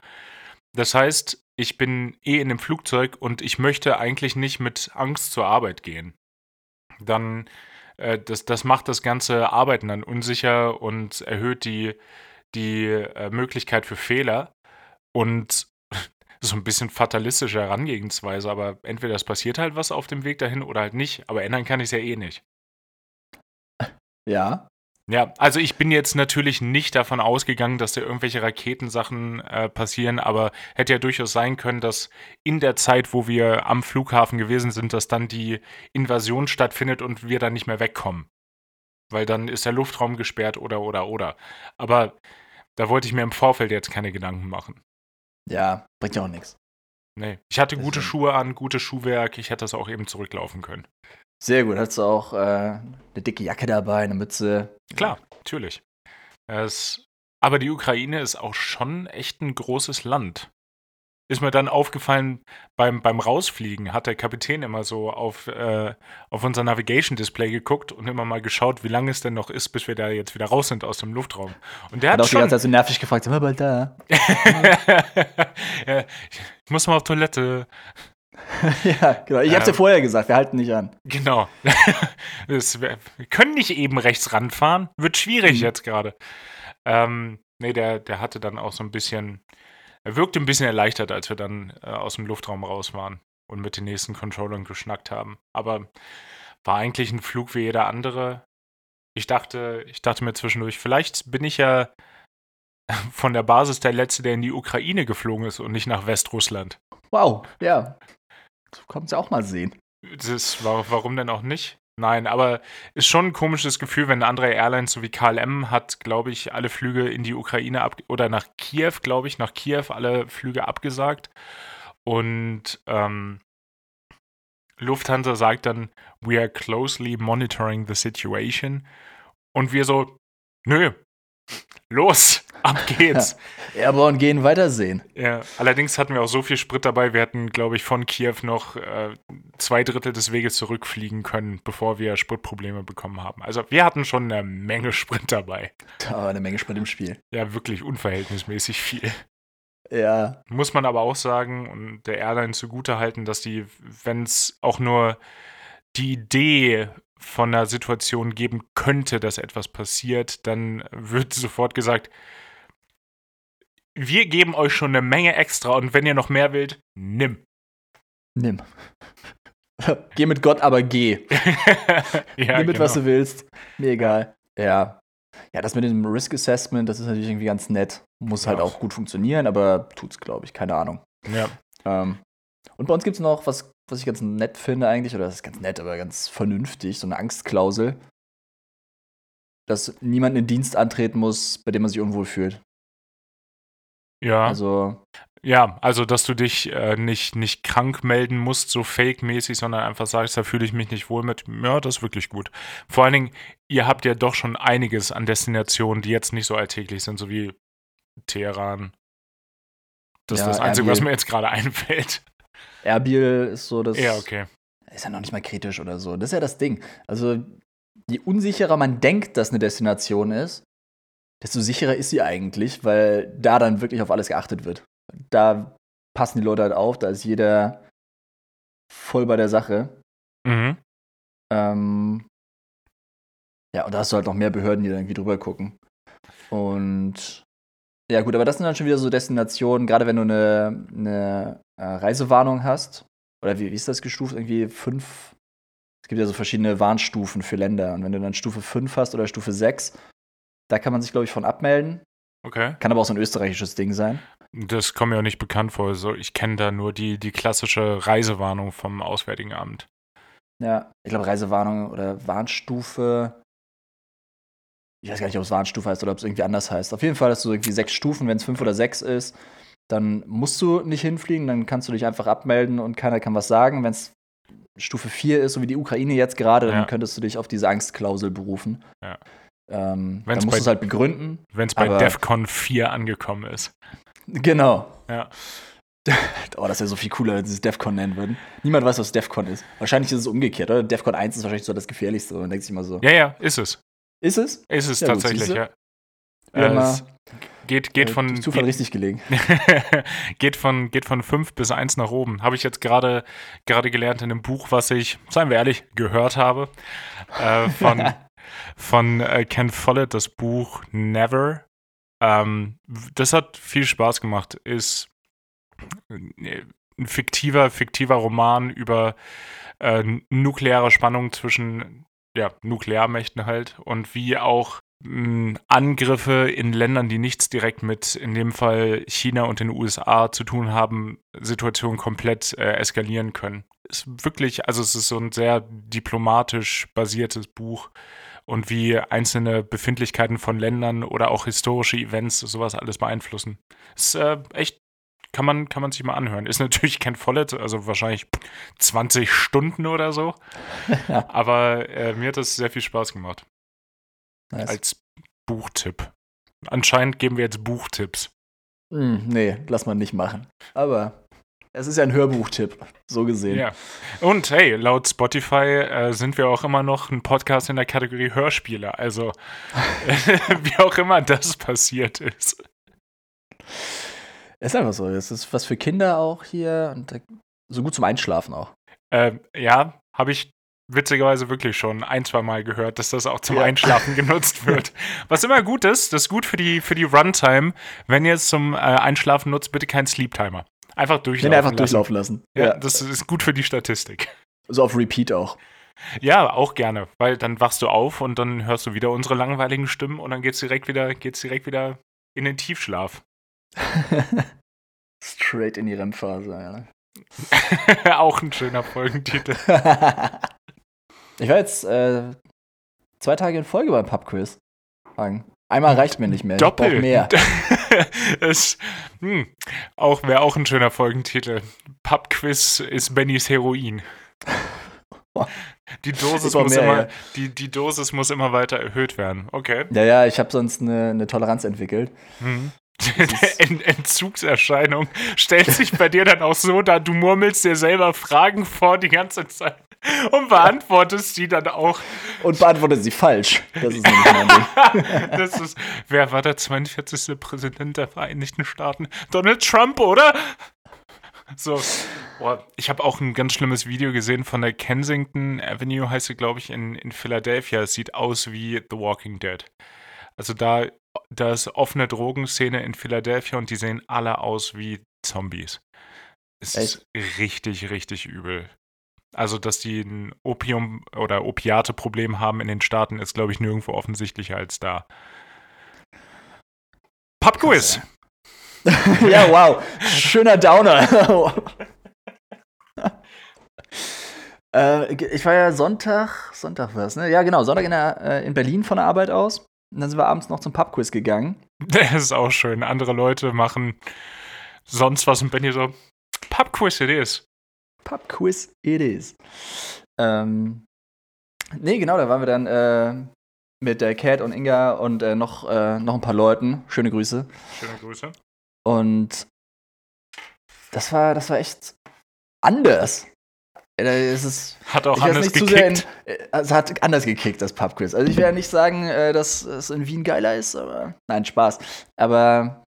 Das heißt, ich bin eh in dem Flugzeug und ich möchte eigentlich nicht mit Angst zur Arbeit gehen. Dann, äh, das, das macht das ganze Arbeiten dann unsicher und erhöht die, die äh, Möglichkeit für Fehler. Und so ein bisschen fatalistische Herangehensweise, aber entweder es passiert halt was auf dem Weg dahin oder halt nicht, aber ändern kann ich es ja eh nicht. Ja. Ja, also ich bin jetzt natürlich nicht davon ausgegangen, dass da irgendwelche Raketensachen äh, passieren, aber hätte ja durchaus sein können, dass in der Zeit, wo wir am Flughafen gewesen sind, dass dann die Invasion stattfindet und wir dann nicht mehr wegkommen. Weil dann ist der Luftraum gesperrt oder oder oder. Aber da wollte ich mir im Vorfeld jetzt keine Gedanken machen. Ja, bringt ja auch nichts. Nee. Ich hatte gute Deswegen. Schuhe an, gutes Schuhwerk, ich hätte das auch eben zurücklaufen können. Sehr gut. Hattest du auch äh, eine dicke Jacke dabei, eine Mütze? Klar, natürlich. Es, aber die Ukraine ist auch schon echt ein großes Land. Ist mir dann aufgefallen, beim, beim Rausfliegen hat der Kapitän immer so auf, äh, auf unser Navigation-Display geguckt und immer mal geschaut, wie lange es denn noch ist, bis wir da jetzt wieder raus sind aus dem Luftraum. Und der Hat hat, auch die schon. ganze Zeit so nervig gefragt, sind wir bald da? ja, ich muss mal auf Toilette. ja, genau. Ich hab's Ähm. ja vorher gesagt, wir halten nicht an. Genau. Das wir können nicht eben rechts ranfahren. Wird schwierig Mhm. jetzt gerade. Ähm, nee, der, der hatte dann auch so ein bisschen. Er wirkte ein bisschen erleichtert, als wir dann äh, aus dem Luftraum raus waren und mit den nächsten Controllern geschnackt haben. Aber war eigentlich ein Flug wie jeder andere. Ich dachte, ich dachte mir zwischendurch, vielleicht bin ich ja von der Basis der Letzte, der in die Ukraine geflogen ist und nicht nach Westrussland. Wow, ja. So kannst du auch mal sehen. Das war, warum denn auch nicht? Nein, aber ist schon ein komisches Gefühl, wenn andere Airline, so wie KLM, hat, glaube ich, alle Flüge in die Ukraine ab oder nach Kiew, glaube ich, nach Kiew alle Flüge abgesagt. Und ähm, Lufthansa sagt dann, we are closely monitoring the situation. Und wir so, nö, los, ab geht's. Airborne gehen weitersehen. Ja, allerdings hatten wir auch so viel Sprit dabei, wir hätten, glaube ich, von Kiew noch äh, zwei Drittel des Weges zurückfliegen können, bevor wir Spritprobleme bekommen haben. Also wir hatten schon eine Menge Sprit dabei. Da war eine Menge Sprit im Spiel. Ja, wirklich unverhältnismäßig viel. Ja, Muss man aber auch sagen und der Airline zugute halten, dass die, wenn es auch nur die Idee von einer Situation geben könnte, dass etwas passiert, dann wird sofort gesagt, wir geben euch schon eine Menge extra und wenn ihr noch mehr wollt, nimm. nimm. geh mit Gott, aber geh. ja, Nimm mit, was genau. du willst. Mir egal. Ja. Ja, das mit dem Risk Assessment, das ist natürlich irgendwie ganz nett. Muss halt Ja. auch gut funktionieren, aber tut's, glaube ich. Keine Ahnung. Ja. Ähm, und bei uns gibt es noch was, was ich ganz nett finde eigentlich, oder das ist ganz nett, aber ganz vernünftig, so eine Angstklausel, dass niemand in den Dienst antreten muss, bei dem man sich unwohl fühlt. Ja. Also, ja, also dass du dich äh, nicht, nicht krank melden musst, so fake-mäßig, sondern einfach sagst, da fühle ich mich nicht wohl mit. Ja, das ist wirklich gut. Vor allen Dingen, ihr habt ja doch schon einiges an Destinationen, die jetzt nicht so alltäglich sind, so wie Teheran. Das ist Ja, das Einzige, was mir jetzt gerade einfällt. Erbil ist so das. Ja, okay. Ist ja noch nicht mal kritisch oder so. Das ist ja das Ding. Also, je unsicherer man denkt, dass eine Destination ist, desto sicherer ist sie eigentlich, weil da dann wirklich auf alles geachtet wird. Da passen die Leute halt auf, da ist jeder voll bei der Sache. Mhm. Ähm, ja, und da hast du halt noch mehr Behörden, die da irgendwie drüber gucken. Und ja, gut, aber das sind dann schon wieder so Destinationen, gerade wenn du eine, eine äh, Reisewarnung hast. Oder wie, wie ist das gestuft? Irgendwie fünf. Es gibt ja so verschiedene Warnstufen für Länder. Und wenn du dann Stufe 5 hast oder Stufe 6, da kann man sich, glaube ich, von abmelden. Okay. Kann aber auch so ein österreichisches Ding sein. Das kommt mir auch nicht bekannt vor. So, ich kenne da nur die, die klassische Reisewarnung vom Auswärtigen Amt. Ja, ich glaube, Reisewarnung oder Warnstufe. Ich weiß gar nicht, ob es Warnstufe heißt oder ob es irgendwie anders heißt. Auf jeden Fall hast du irgendwie sechs Stufen. Wenn es fünf oder sechs ist, dann musst du nicht hinfliegen. Dann kannst du dich einfach abmelden und keiner kann was sagen. Wenn es Stufe 4 ist, so wie die Ukraine jetzt gerade, dann Ja. könntest du dich auf diese Angstklausel berufen. Ja. Ähm, Wenn's dann musst du es halt begründen. Wenn es bei DEFCON 4 angekommen ist. Genau. Ja. Oh, das wäre so viel cooler, wenn sie es DEFCON nennen würden. Niemand weiß, was DEFCON ist. Wahrscheinlich ist es umgekehrt, oder? DEFCON 1 ist wahrscheinlich so das Gefährlichste. Man denkt sich immer so, Ja, ja, ist es. ist es? Ist es Ja, gut, tatsächlich, siehste. ja. Äh, mal, geht geht äh, von durch Zufall richtig gelegen. geht von geht von 5 bis 1 nach oben. Habe ich jetzt gerade gerade gelernt in einem Buch, was ich, seien wir ehrlich, gehört habe. Äh, von von äh, Ken Follett, das Buch Never. Ähm, das hat viel Spaß gemacht. Ist äh, ein fiktiver, fiktiver Roman über äh, nukleare Spannung zwischen ja, Nuklearmächten halt und wie auch Angriffe in Ländern, die nichts direkt mit, in dem Fall China und den USA zu tun haben, Situationen komplett äh, eskalieren können. Ist wirklich, also es ist so ein sehr diplomatisch basiertes Buch und wie einzelne Befindlichkeiten von Ländern oder auch historische Events sowas alles beeinflussen. Ist äh, echt kann man, kann man sich mal anhören. Ist natürlich kein Vollet, also wahrscheinlich 20 Stunden oder so. Aber äh, mir hat das sehr viel Spaß gemacht. Nice. Als Buchtipp. Anscheinend geben wir jetzt Buchtipps. Hm, nee, lass man nicht machen. Aber es ist ja ein Hörbuchtipp, so gesehen. Ja. Und hey, laut Spotify äh, sind wir auch immer noch ein Podcast in der Kategorie Hörspiele. Also, wie auch immer das passiert ist. Ist einfach so. Es ist was für Kinder auch hier und so gut zum Einschlafen auch. Ähm, ja, habe ich witzigerweise wirklich schon ein, zwei Mal gehört, dass das auch zum Ja. Einschlafen genutzt wird. Was immer gut ist, das ist gut für die, für die Runtime. Wenn ihr es zum äh, Einschlafen nutzt, bitte keinen Sleep-Timer. Einfach durchlaufen Den einfach lassen. durchlaufen lassen. Ja, das ist gut für die Statistik. so auf Repeat auch. Ja, auch gerne, weil dann wachst du auf und dann hörst du wieder unsere langweiligen Stimmen und dann geht's direkt wieder, geht's direkt wieder in den Tiefschlaf. Straight in die REM-Phase, ja. auch ein schöner Folgentitel. Ich war jetzt äh, zwei Tage in Folge beim Pubquiz. Einmal reicht mir nicht mehr. Doppel. mehr. es, hm, auch wäre auch ein schöner Folgentitel. Pubquiz ist Bennys Heroin. Die Dosis, muss mehr, immer, ja. die, die Dosis muss immer weiter erhöht werden. Okay. Ja, ja, ich habe sonst eine, eine Toleranz entwickelt. Mhm. Ent Entzugserscheinung stellt sich bei dir dann auch so dar, du murmelst dir selber Fragen vor die ganze Zeit und beantwortest die dann auch. Und beantwortet sie falsch. Das ist nämlich mein Ding. Das ist, wer war der 42. Präsident der Vereinigten Staaten? Donald Trump, oder? So, boah, ich habe auch ein ganz schlimmes Video gesehen von der Kensington Avenue, heißt sie, glaube ich, in, in Philadelphia. Es sieht aus wie The Walking Dead. Also da, da ist offene Drogenszene in Philadelphia und die sehen alle aus wie Zombies. Es ist richtig, richtig übel. Also, dass die ein Opium- oder Opiate-Problem haben in den Staaten, ist, glaube ich, nirgendwo offensichtlicher als da. Pubquiz! ja, wow. Schöner Downer. äh, ich war ja Sonntag, Sonntag war es, ne? Ja, genau, Sonntag in, der, äh, in Berlin von der Arbeit aus. Und dann sind wir abends noch zum Pubquiz gegangen. Das ist auch schön. Andere Leute machen sonst was und Benny so, Pubquiz it is. Pubquiz it is. Ähm, nee, genau, da waren wir dann äh, mit der Cat und Inga und äh, noch, äh, noch ein paar Leuten. Schöne Grüße. Schöne Grüße. Und das war, das war echt anders. Äh, Es ist, Hat auch anders sehr in, gekickt. äh, es hat anders gekickt, das Pubquiz. Also ich will ja nicht sagen, äh, dass es in Wien geiler ist, aber nein, Spaß. Aber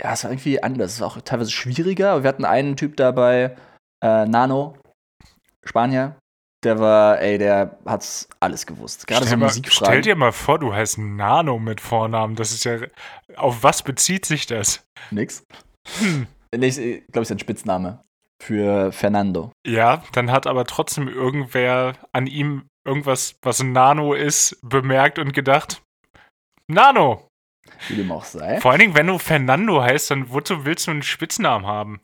ja, es war irgendwie anders. Es war auch teilweise schwieriger. Wir hatten einen Typ dabei, äh, Nano, Spanier. Der war, ey, der hat's alles gewusst. Gerade so Stell, mal, Musikfragen. stell dir mal vor, du heißt Nano mit Vornamen. Das ist ja. Auf was bezieht sich das? Nix. Hm. Nee, ich glaube, ist ein Spitzname für Fernando. Ja, dann hat aber trotzdem irgendwer an ihm irgendwas, was ein Nano ist, bemerkt und gedacht: Nano! Wie dem auch sei. Vor allen Dingen, wenn du Fernando heißt, dann wozu willst du einen Spitznamen haben?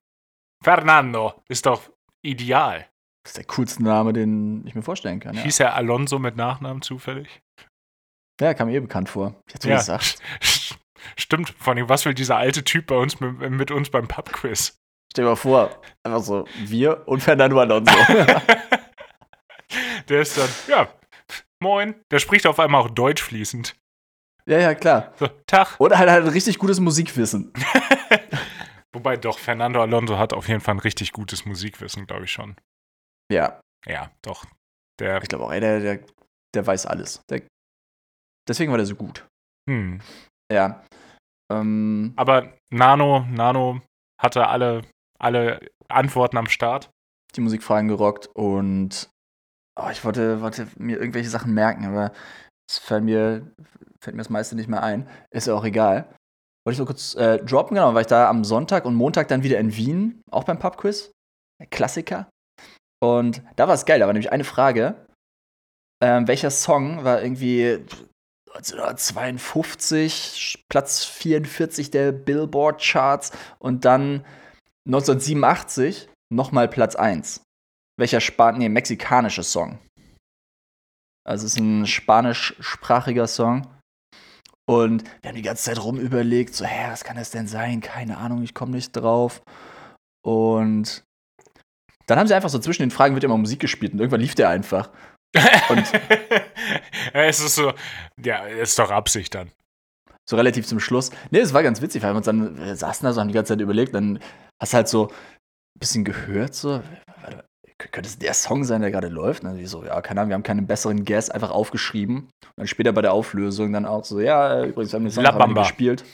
Fernando ist doch ideal. Das ist der coolste Name, den ich mir vorstellen kann. Ja, Hieß er Alonso mit Nachnamen zufällig? ja kam mir eh bekannt vor. Ich hätte so Ja. gesagt. Stimmt, vor allem, was will dieser alte Typ bei uns mit, mit uns beim Pubquiz? Stell dir mal vor, einfach so, wir und Fernando Alonso. Der ist dann, ja, moin. Der spricht auf einmal auch Deutsch fließend. ja, ja, klar. So, Tag. Oder halt, halt ein richtig gutes Musikwissen. Wobei doch, Fernando Alonso hat auf jeden Fall ein richtig gutes Musikwissen, glaube ich schon. Ja, Ja, doch. Der, ich glaube auch, ey, der, der, der weiß alles. Der, deswegen war der so gut. hm. Ja. Ähm, Aber Nano, Nano hatte alle, alle Antworten am Start. die Musikfragen gerockt und oh, ich wollte, wollte mir irgendwelche Sachen merken, aber es fällt mir, fällt mir das meiste nicht mehr ein. Ist ja auch egal. Wollte ich so kurz äh, droppen, genau, weil ich da am Sonntag und Montag dann wieder in Wien, auch beim Pubquiz. Klassiker. Und da war es geil, da war nämlich eine Frage. Ähm, welcher Song war irgendwie 1952 Platz 44 der Billboard Charts und dann 1987 nochmal Platz 1. Welcher Span nee, mexikanische Song. Also es ist ein spanischsprachiger Song. Und wir haben die ganze Zeit rumüberlegt, so, hä, was kann das denn sein? Keine Ahnung, ich komme nicht drauf. Und dann haben sie einfach so zwischen den Fragen wird immer Musik gespielt und irgendwann lief der einfach. Und es ist so, ja, ist doch Absicht dann. So relativ zum Schluss. Nee, es war ganz witzig, weil wir uns dann wir saßen da so, haben die ganze Zeit überlegt, dann hast du halt so ein bisschen gehört, so, könnte es der Song sein, der gerade läuft? Und dann so, ja, keine Ahnung, wir haben keinen besseren Guess einfach aufgeschrieben. Und dann später bei der Auflösung dann auch so, ja, übrigens, wir haben den Song Bamba. gespielt.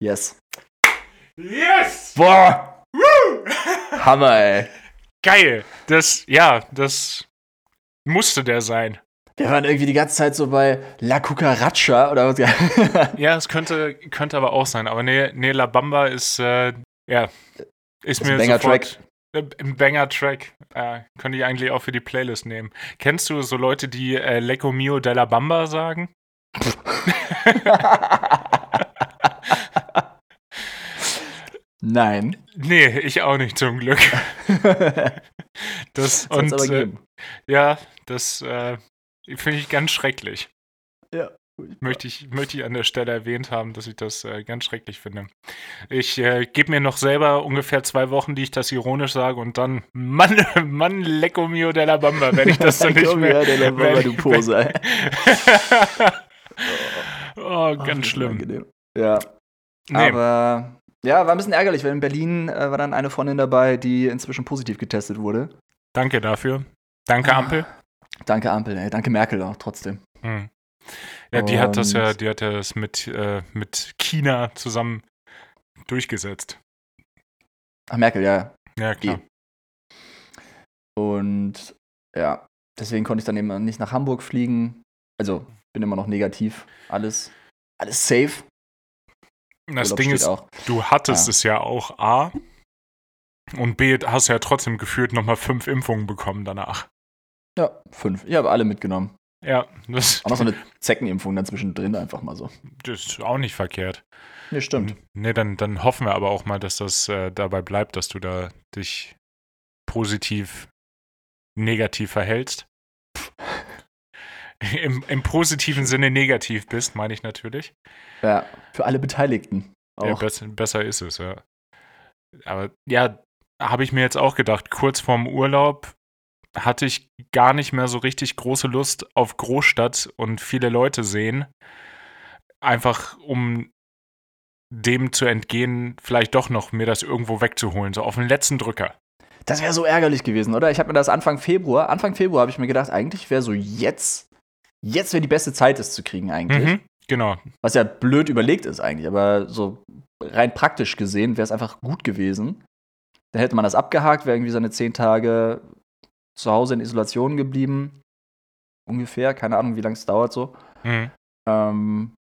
Yes. Yes! Boah! Hammer, ey. Geil. Das, ja, das musste der sein. Wir waren irgendwie die ganze Zeit so bei La Cucaracha oder was. Ja, es könnte, könnte aber auch sein. Aber nee, nee La Bamba ist, äh, ja, ist ist mir ein Banger-Track. sofort äh, ein Banger-Track. Äh, könnte ich eigentlich auch für die Playlist nehmen. Kennst du so Leute, die äh, Lecco Mio della Bamba sagen? Nein. Nee, ich auch nicht zum Glück. Das, und äh, ja, das äh, finde ich ganz schrecklich. Ja. Möchte ich, möchte ich an der Stelle erwähnt haben, dass ich das äh, ganz schrecklich finde. Ich äh, gebe mir noch selber ungefähr zwei Wochen, die ich das ironisch sage, und dann, Mann, Mann, Lecco mio della Bamba, wenn ich das dann nicht mehr. der Bamba, wenn du ich- Pose, ey. oh, Ach, ganz ist schlimm. unangenehm. Ja. Nee, Aber ja, war ein bisschen ärgerlich, weil in Berlin äh, war dann eine Freundin dabei, die inzwischen positiv getestet wurde. danke dafür. Danke, Ah. Ampel. Danke Ampel, ey. Danke Merkel auch trotzdem. Hm. Ja, die hat das ja, die hat das mit, äh, mit China zusammen durchgesetzt. Ach, Merkel, ja. Ja, klar. Und ja, deswegen konnte ich dann eben nicht nach Hamburg fliegen. Also, bin immer noch negativ. Alles, alles safe. Das Urlaub Ding ist, auch. du hattest Ja. es ja auch A. Und B, hast ja trotzdem gefühlt nochmal fünf Impfungen bekommen danach. Ja, fünf. Ich habe alle mitgenommen. Ja, das, Auch noch so eine Zeckenimpfung dann zwischendrin einfach mal so. das ist auch nicht verkehrt. Nee, stimmt. Nee, dann, dann hoffen wir aber auch mal, dass das äh, dabei bleibt, dass du da dich positiv negativ verhältst. Im, Im positiven Sinne negativ bist, meine ich natürlich. Ja, für alle Beteiligten. Ja, Auch. besser, besser ist es, ja. Aber ja, habe ich mir jetzt auch gedacht, kurz vorm Urlaub hatte ich gar nicht mehr so richtig große Lust auf Großstadt und viele Leute sehen. Einfach um dem zu entgehen, vielleicht doch noch mir das irgendwo wegzuholen, so auf den letzten Drücker. Das wäre so ärgerlich gewesen, oder? Ich habe mir das Anfang Februar, Anfang Februar habe ich mir gedacht, eigentlich wäre so jetzt, jetzt wäre die beste Zeit, es zu kriegen eigentlich. Mhm, genau. Was ja blöd überlegt ist eigentlich, aber so rein praktisch gesehen wäre es einfach gut gewesen. Dann hätte man das abgehakt, wäre irgendwie seine zehn Tage zu Hause in Isolation geblieben. Ungefähr, keine Ahnung, wie lange es dauert so. Mhm. Ähm,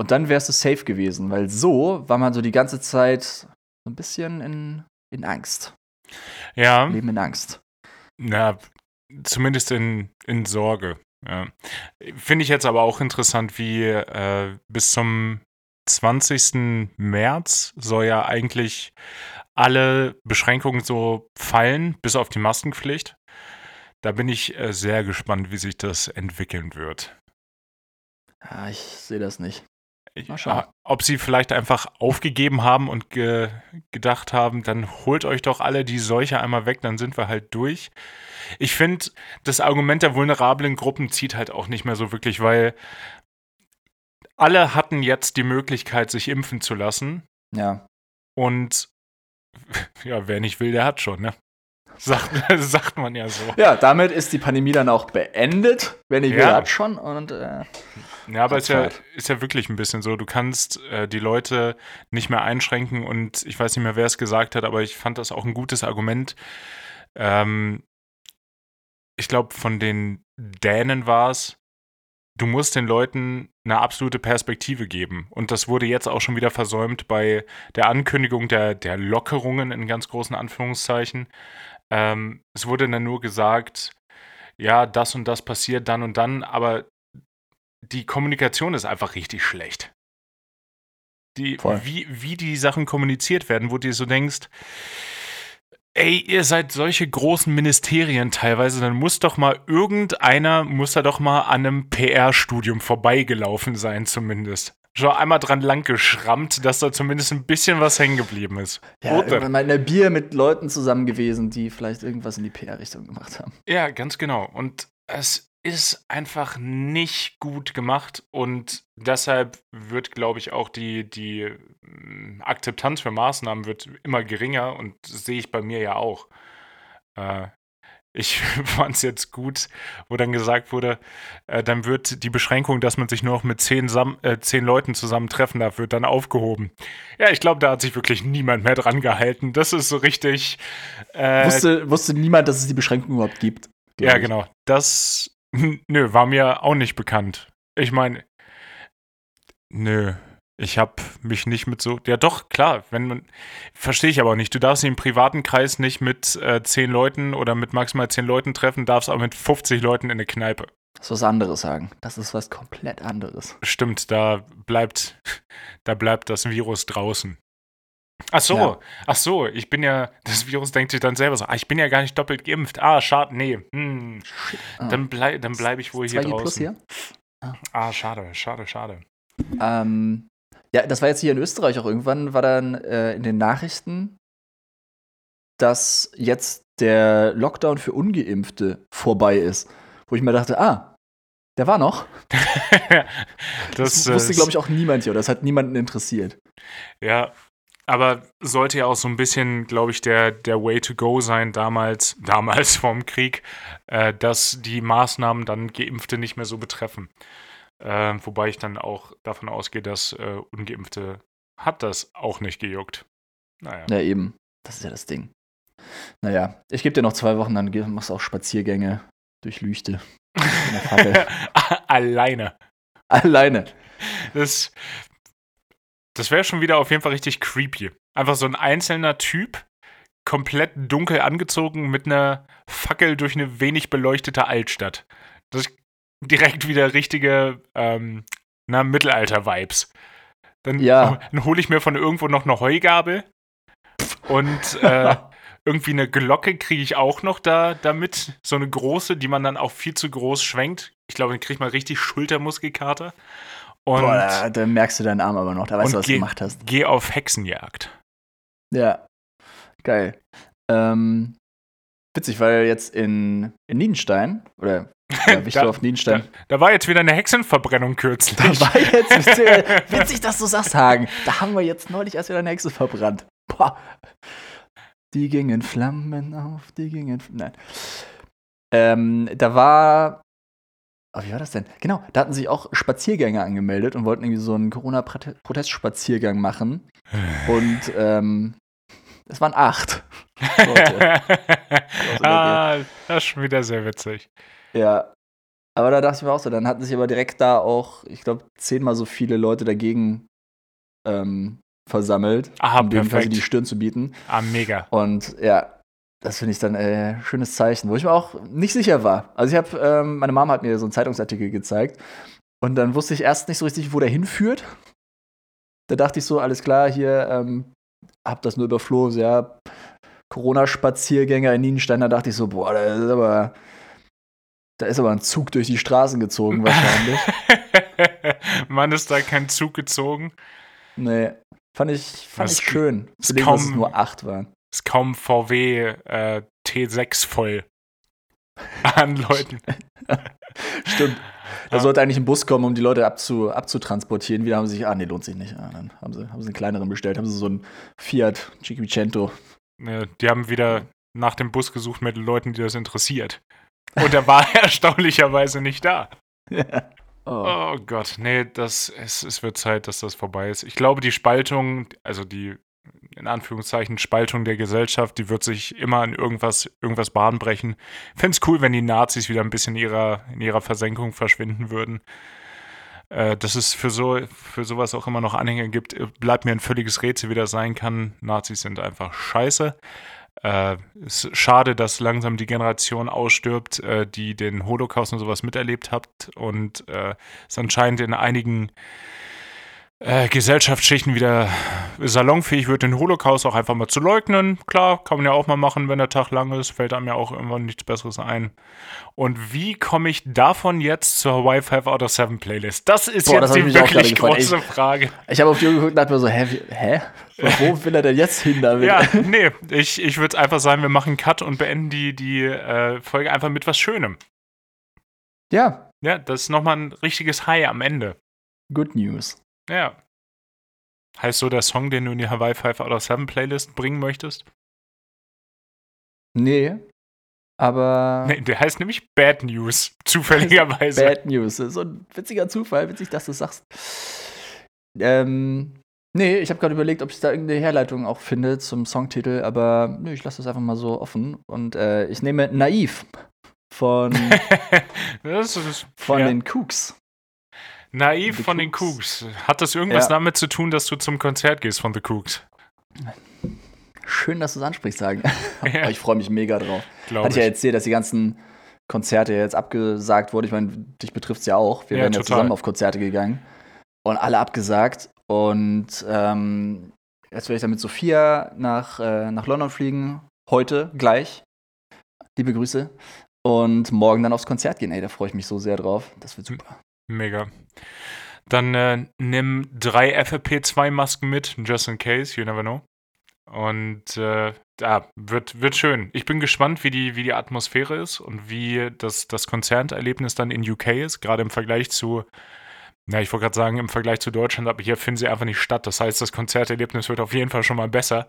und dann wärst du safe gewesen, weil so war man so die ganze Zeit so ein bisschen in, in Angst. Ja, Leben in Angst. na, zumindest in, in Sorge. Ja. Finde ich jetzt aber auch interessant, wie äh, bis zum 20. März soll ja eigentlich alle Beschränkungen so fallen, bis auf die Maskenpflicht. Da bin ich äh, sehr gespannt, wie sich das entwickeln wird. Ja, ich sehe das nicht. Ich, Mal schauen. ah, ob sie vielleicht einfach aufgegeben haben und ge gedacht haben, dann holt euch doch alle die Seuche einmal weg, dann sind wir halt durch. Ich finde, das Argument der vulnerablen Gruppen zieht halt auch nicht mehr so wirklich, weil alle hatten jetzt die Möglichkeit, sich impfen zu lassen. Ja. Und ja, wer nicht will, der hat schon, ne? Sagt, sagt man ja so. Ja, damit ist die Pandemie dann auch beendet. Wenn ich will, Ja. hat schon. Und äh, Ja, aber ist ja, ist ja wirklich ein bisschen so. Du kannst äh, die Leute nicht mehr einschränken und ich weiß nicht mehr, wer es gesagt hat, aber ich fand das auch ein gutes Argument. Ähm, ich glaube, von den Dänen war es, du musst den Leuten eine absolute Perspektive geben. Und das wurde jetzt auch schon wieder versäumt bei der Ankündigung der, der Lockerungen in ganz großen Anführungszeichen. Ähm, es wurde dann nur gesagt, ja, das und das passiert dann und dann, aber die Kommunikation ist einfach richtig schlecht. Die, Voll. wie, wie die Sachen kommuniziert werden, wo du dir so denkst, ey, ihr seid solche großen Ministerien teilweise, dann muss doch mal irgendeiner, muss da doch mal an einem PR-Studium vorbeigelaufen sein, zumindest. Schon einmal dran lang geschrammt, dass da zumindest ein bisschen was hängen geblieben ist. Ja, Oder? mal in der Bier mit Leuten zusammen gewesen, die vielleicht irgendwas in die PR-Richtung gemacht haben. Ja, ganz genau. Und es ist einfach nicht gut gemacht und deshalb wird, glaube ich, auch die, die mm, Akzeptanz für Maßnahmen wird immer geringer und sehe ich bei mir ja auch. Äh, ich fand es jetzt gut, wo dann gesagt wurde, äh, dann wird die Beschränkung, dass man sich nur noch mit zehn, Sam äh, zehn Leuten zusammen treffen darf, wird dann aufgehoben. Ja, ich glaube, da hat sich wirklich niemand mehr dran gehalten. Das ist so richtig. Äh, Wusste, wusste niemand, dass es die Beschränkung überhaupt gibt. ja, ich. genau. Das, nö, war mir auch nicht bekannt. Ich meine, nö, ich habe mich nicht mit so, ja doch, klar, wenn man, verstehe ich aber auch nicht. Du darfst dich im privaten Kreis nicht mit äh, zehn Leuten oder mit maximal zehn Leuten treffen, darfst aber mit 50 Leuten in eine Kneipe. Das ist was anderes sagen. Das ist was komplett anderes. Stimmt, da bleibt, da bleibt das Virus draußen. Ach so, Ja. ach so, ich bin ja, das Virus denkt sich dann selber so, ah, ich bin ja gar nicht doppelt geimpft. Ah, schade, nee, hm, Ah. dann, blei dann bleibe ich wohl hier 2G draußen. plus hier? Ah, schade, schade, schade. Ähm, ja, das war jetzt hier in Österreich auch irgendwann, war dann äh, in den Nachrichten, dass jetzt der Lockdown für Ungeimpfte vorbei ist. Wo ich mir dachte, ah, der war noch. Das, das wusste, äh, glaube ich, auch niemand hier. Oder das hat niemanden interessiert. Ja, aber sollte ja auch so ein bisschen, glaube ich, der, der Way to go sein, damals, damals vorm Krieg, äh, dass die Maßnahmen dann Geimpfte nicht mehr so betreffen. Äh, wobei ich dann auch davon ausgehe, dass äh, Ungeimpfte hat das auch nicht gejuckt. Naja. Ja, eben. Das ist ja das Ding. Naja, ich gebe dir noch zwei Wochen, dann machst du auch Spaziergänge durch Lüchte. Alleine. Alleine. Das, das wäre schon wieder auf jeden Fall richtig creepy. Einfach so ein einzelner Typ, komplett dunkel angezogen, mit einer Fackel durch eine wenig beleuchtete Altstadt. Das ist direkt wieder richtige ähm, Mittelalter-Vibes. Dann, Ja. dann hole ich mir von irgendwo noch eine Heugabel und äh, irgendwie eine Glocke kriege ich auch noch da damit. So eine große, die man dann auch viel zu groß schwenkt. Ich glaube, dann kriegt man richtig Schultermuskelkater. Und Boah, da, da merkst du deinen Arm aber noch. Da weißt du, was geh- du gemacht hast. geh auf Hexenjagd. Ja. Geil. Ähm, witzig, weil jetzt in, in Nienstein, oder ja, Wichtdorf, Nienstein, Da war jetzt wieder eine Hexenverbrennung kürzlich. da war jetzt, witzig, dass du sagst, Hagen, da haben wir jetzt neulich erst wieder eine Hexe verbrannt. Boah. Die gingen Flammen auf, die gingen, nein. Ähm, da war, oh, wie war das denn? Genau, da hatten sich auch Spaziergänger angemeldet und wollten irgendwie so einen Corona-Protestspaziergang machen. Und ähm, es waren acht. Leute. ah, das ist schon wieder sehr witzig. Ja. Aber da dachte ich mir auch so, dann hatten sich aber direkt da auch, ich glaube, zehnmal so viele Leute dagegen ähm, versammelt, Aha, um denen quasi perfekt. die Stirn zu bieten. Ah, mega. Und ja, das finde ich dann äh, schönes Zeichen, wo ich mir auch nicht sicher war. Also ich habe, ähm, meine Mama hat mir so einen Zeitungsartikel gezeigt und dann wusste ich erst nicht so richtig, wo der hinführt. Da dachte ich so, alles klar, hier ähm, hab das nur überflogen, ja, Corona-Spaziergänger in Nienstein, da dachte ich so, boah, da ist aber, da ist aber ein Zug durch die Straßen gezogen wahrscheinlich. Mann, ist da kein Zug gezogen. nee, fand ich, fand Das ich schön, dass es kaum- nur acht waren. Ist kaum VW äh, T6 voll an Leuten. Stimmt. Da Ja. sollte eigentlich ein Bus kommen, um die Leute abzu, abzutransportieren. Wieder haben sie sich, ah, nee, lohnt sich nicht. Ah, dann haben sie, haben sie einen kleineren bestellt, haben sie so einen Fiat Cinquecento. Äh, Die haben wieder nach dem Bus gesucht mit Leuten, die das interessiert. Und er war erstaunlicherweise nicht da. oh. Oh Gott, nee, das, es, es wird Zeit, dass das vorbei ist. Ich glaube, die Spaltung, also die in Anführungszeichen Spaltung der Gesellschaft, die wird sich immer in irgendwas, irgendwas Bahn brechen. Fände es cool, wenn die Nazis wieder ein bisschen in ihrer, in ihrer Versenkung verschwinden würden. Äh, dass es für, so, für sowas auch immer noch Anhänger gibt, äh, bleibt mir ein völliges Rätsel, wie das sein kann. Nazis sind einfach scheiße. Äh, ist schade, dass langsam die Generation ausstirbt, äh, die den Holocaust und sowas miterlebt hat und äh, es anscheinend in einigen äh, Gesellschaftsschichten wieder salonfähig wird, den Holocaust auch einfach mal zu leugnen. Klar, kann man ja auch mal machen, wenn der Tag lang ist, fällt einem ja auch irgendwann nichts Besseres ein. Und wie komme ich davon jetzt zur Wi-Fi out of 7 Playlist? Das ist Boah, jetzt das die wirklich große Frage. Ich habe auf die Uhr geguckt und dachte mir so, hä, hä? Wo will er denn jetzt hin damit? Ja, nee, ich, ich würde einfach sagen, wir machen einen Cut und beenden die, die äh, Folge einfach mit was Schönem. Ja. Ja, das ist nochmal ein richtiges High am Ende. Good News. Ja. Heißt so der Song, den du in die Hawaii 5 out of 7 Playlist bringen möchtest? Nee. Aber. Nee, der heißt nämlich Bad News, zufälligerweise. Bad News. So ein witziger Zufall, witzig, dass du sagst. Ähm, nee, ich habe gerade überlegt, ob ich da irgendeine Herleitung auch finde zum Songtitel, aber nö, ich lasse das einfach mal so offen. Und äh, ich nehme Naiv von, das ist, von ja. den Cooks. Naiv The von Cooks. den Cooks. Hat das irgendwas ja. damit zu tun, dass du zum Konzert gehst von The Cooks? Schön, dass du es ansprichst, sagen. Ja. ich freue mich mega drauf. Glaub Hatte ich ja erzählt, dass die ganzen Konzerte jetzt abgesagt wurden. Ich meine, dich betrifft es ja auch. Wir ja, wären ja zusammen auf Konzerte gegangen und alle abgesagt. Und ähm, jetzt werde ich dann mit Sophia nach, äh, nach London fliegen. Heute gleich. Liebe Grüße. Und morgen dann aufs Konzert gehen. Ey, da freue ich mich so sehr drauf. Das wird super. Mega. Dann äh, nimm drei FFP2-Masken mit, just in case, you never know. Und äh, ja, wird, wird schön. Ich bin gespannt, wie die, wie die Atmosphäre ist und wie das, das Konzerterlebnis dann in UK ist, gerade im Vergleich zu, na, ich wollte gerade sagen, im Vergleich zu Deutschland, aber hier finden sie einfach nicht statt. Das heißt, das Konzerterlebnis wird auf jeden Fall schon mal besser.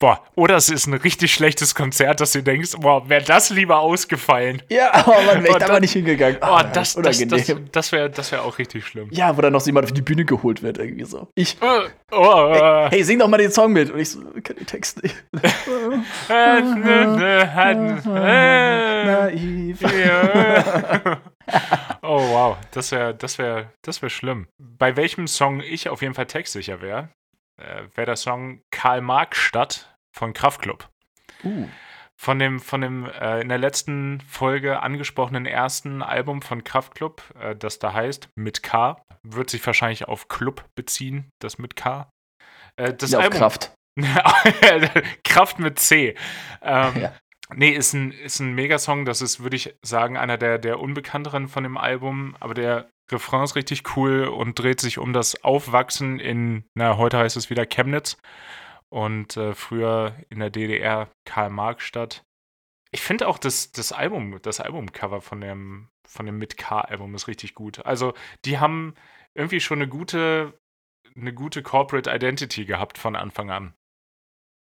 Boah, oder es ist ein richtig schlechtes Konzert, dass du denkst, boah, wäre das lieber ausgefallen. Ja, aber man wäre ich da mal nicht hingegangen. Oh, das, das, das, das wäre das wär auch richtig schlimm. Ja, wo dann noch jemand auf die Bühne geholt wird, irgendwie so. Ich. Oh, oh, hey, hey, sing doch mal den Song mit. Und ich so, kann den Text nicht. Naiv. oh, wow. Das wäre das wär, das wär schlimm. Bei welchem Song ich auf jeden Fall textsicher wäre, äh, wäre der Song Karl Marx Stadt von Kraftklub. Uh. Von dem, von dem äh, in der letzten Folge angesprochenen ersten Album von Kraftklub, äh, das da heißt Mit K, wird sich wahrscheinlich auf Club beziehen, das mit K. Äh, das ja, Album, Kraft. Kraft mit C. Ähm, ja. Nee, ist ein, ist ein Megasong. Das ist, würde ich sagen, einer der, der unbekannteren von dem Album. Aber der Refrain ist richtig cool und dreht sich um das Aufwachsen in, na, heute heißt es wieder Chemnitz und äh, früher in der DDR Karl-Marx-Stadt. Ich finde auch das, das Album, das Albumcover von dem, von dem Mit K-Album ist richtig gut. Also, die haben irgendwie schon eine gute, eine gute Corporate Identity gehabt von Anfang an.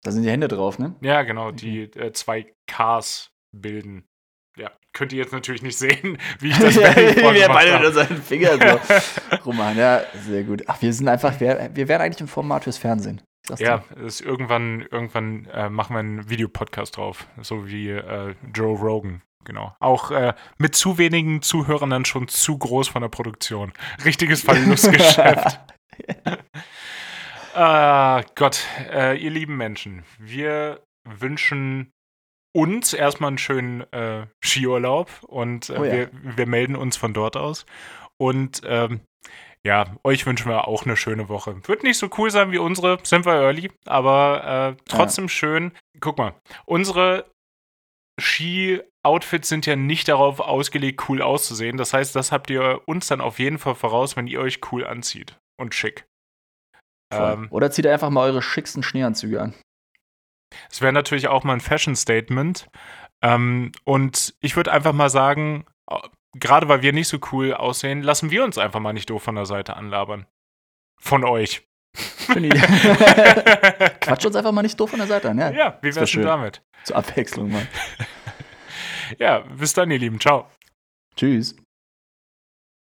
Da sind die Hände drauf, ne? Ja, genau, die äh, zwei Ks bilden ja, könnt ihr jetzt natürlich nicht sehen, wie ich das ja, Wir beide nur seinen Finger so rummachen. Ja, sehr gut. Ach, wir sind einfach, wir, wir wären eigentlich ein Format fürs Fernsehen. Ja, ist irgendwann, irgendwann äh, machen wir einen Videopodcast drauf, so wie äh, Joe Rogan. Genau. Auch äh, mit zu wenigen Zuhörern dann schon zu groß von der Produktion. Richtiges Verlustgeschäft. ah, Gott, äh, ihr lieben Menschen, wir wünschen uns erstmal einen schönen äh, Skiurlaub und äh, oh ja. wir, wir, melden uns von dort aus. Und ähm, ja, euch wünschen wir auch eine schöne Woche. Wird nicht so cool sein wie unsere, sind wir early, aber äh, trotzdem ja. schön. Guck mal, unsere Ski-Outfits sind ja nicht darauf ausgelegt, cool auszusehen. Das heißt, das habt ihr uns dann auf jeden Fall voraus, wenn ihr euch cool anzieht und schick. Ähm, Oder zieht einfach mal eure schicksten Schneeanzüge an. Es wäre natürlich auch mal ein Fashion-Statement. Ähm, und ich würde einfach mal sagen, gerade weil wir nicht so cool aussehen, lassen wir uns einfach mal nicht doof von der Seite anlabern. Von euch. Quatsch uns einfach mal nicht doof von der Seite an, ja. Ja, wie wär's denn damit? Zur Abwechslung mal. ja, bis dann, ihr Lieben. Ciao. Tschüss.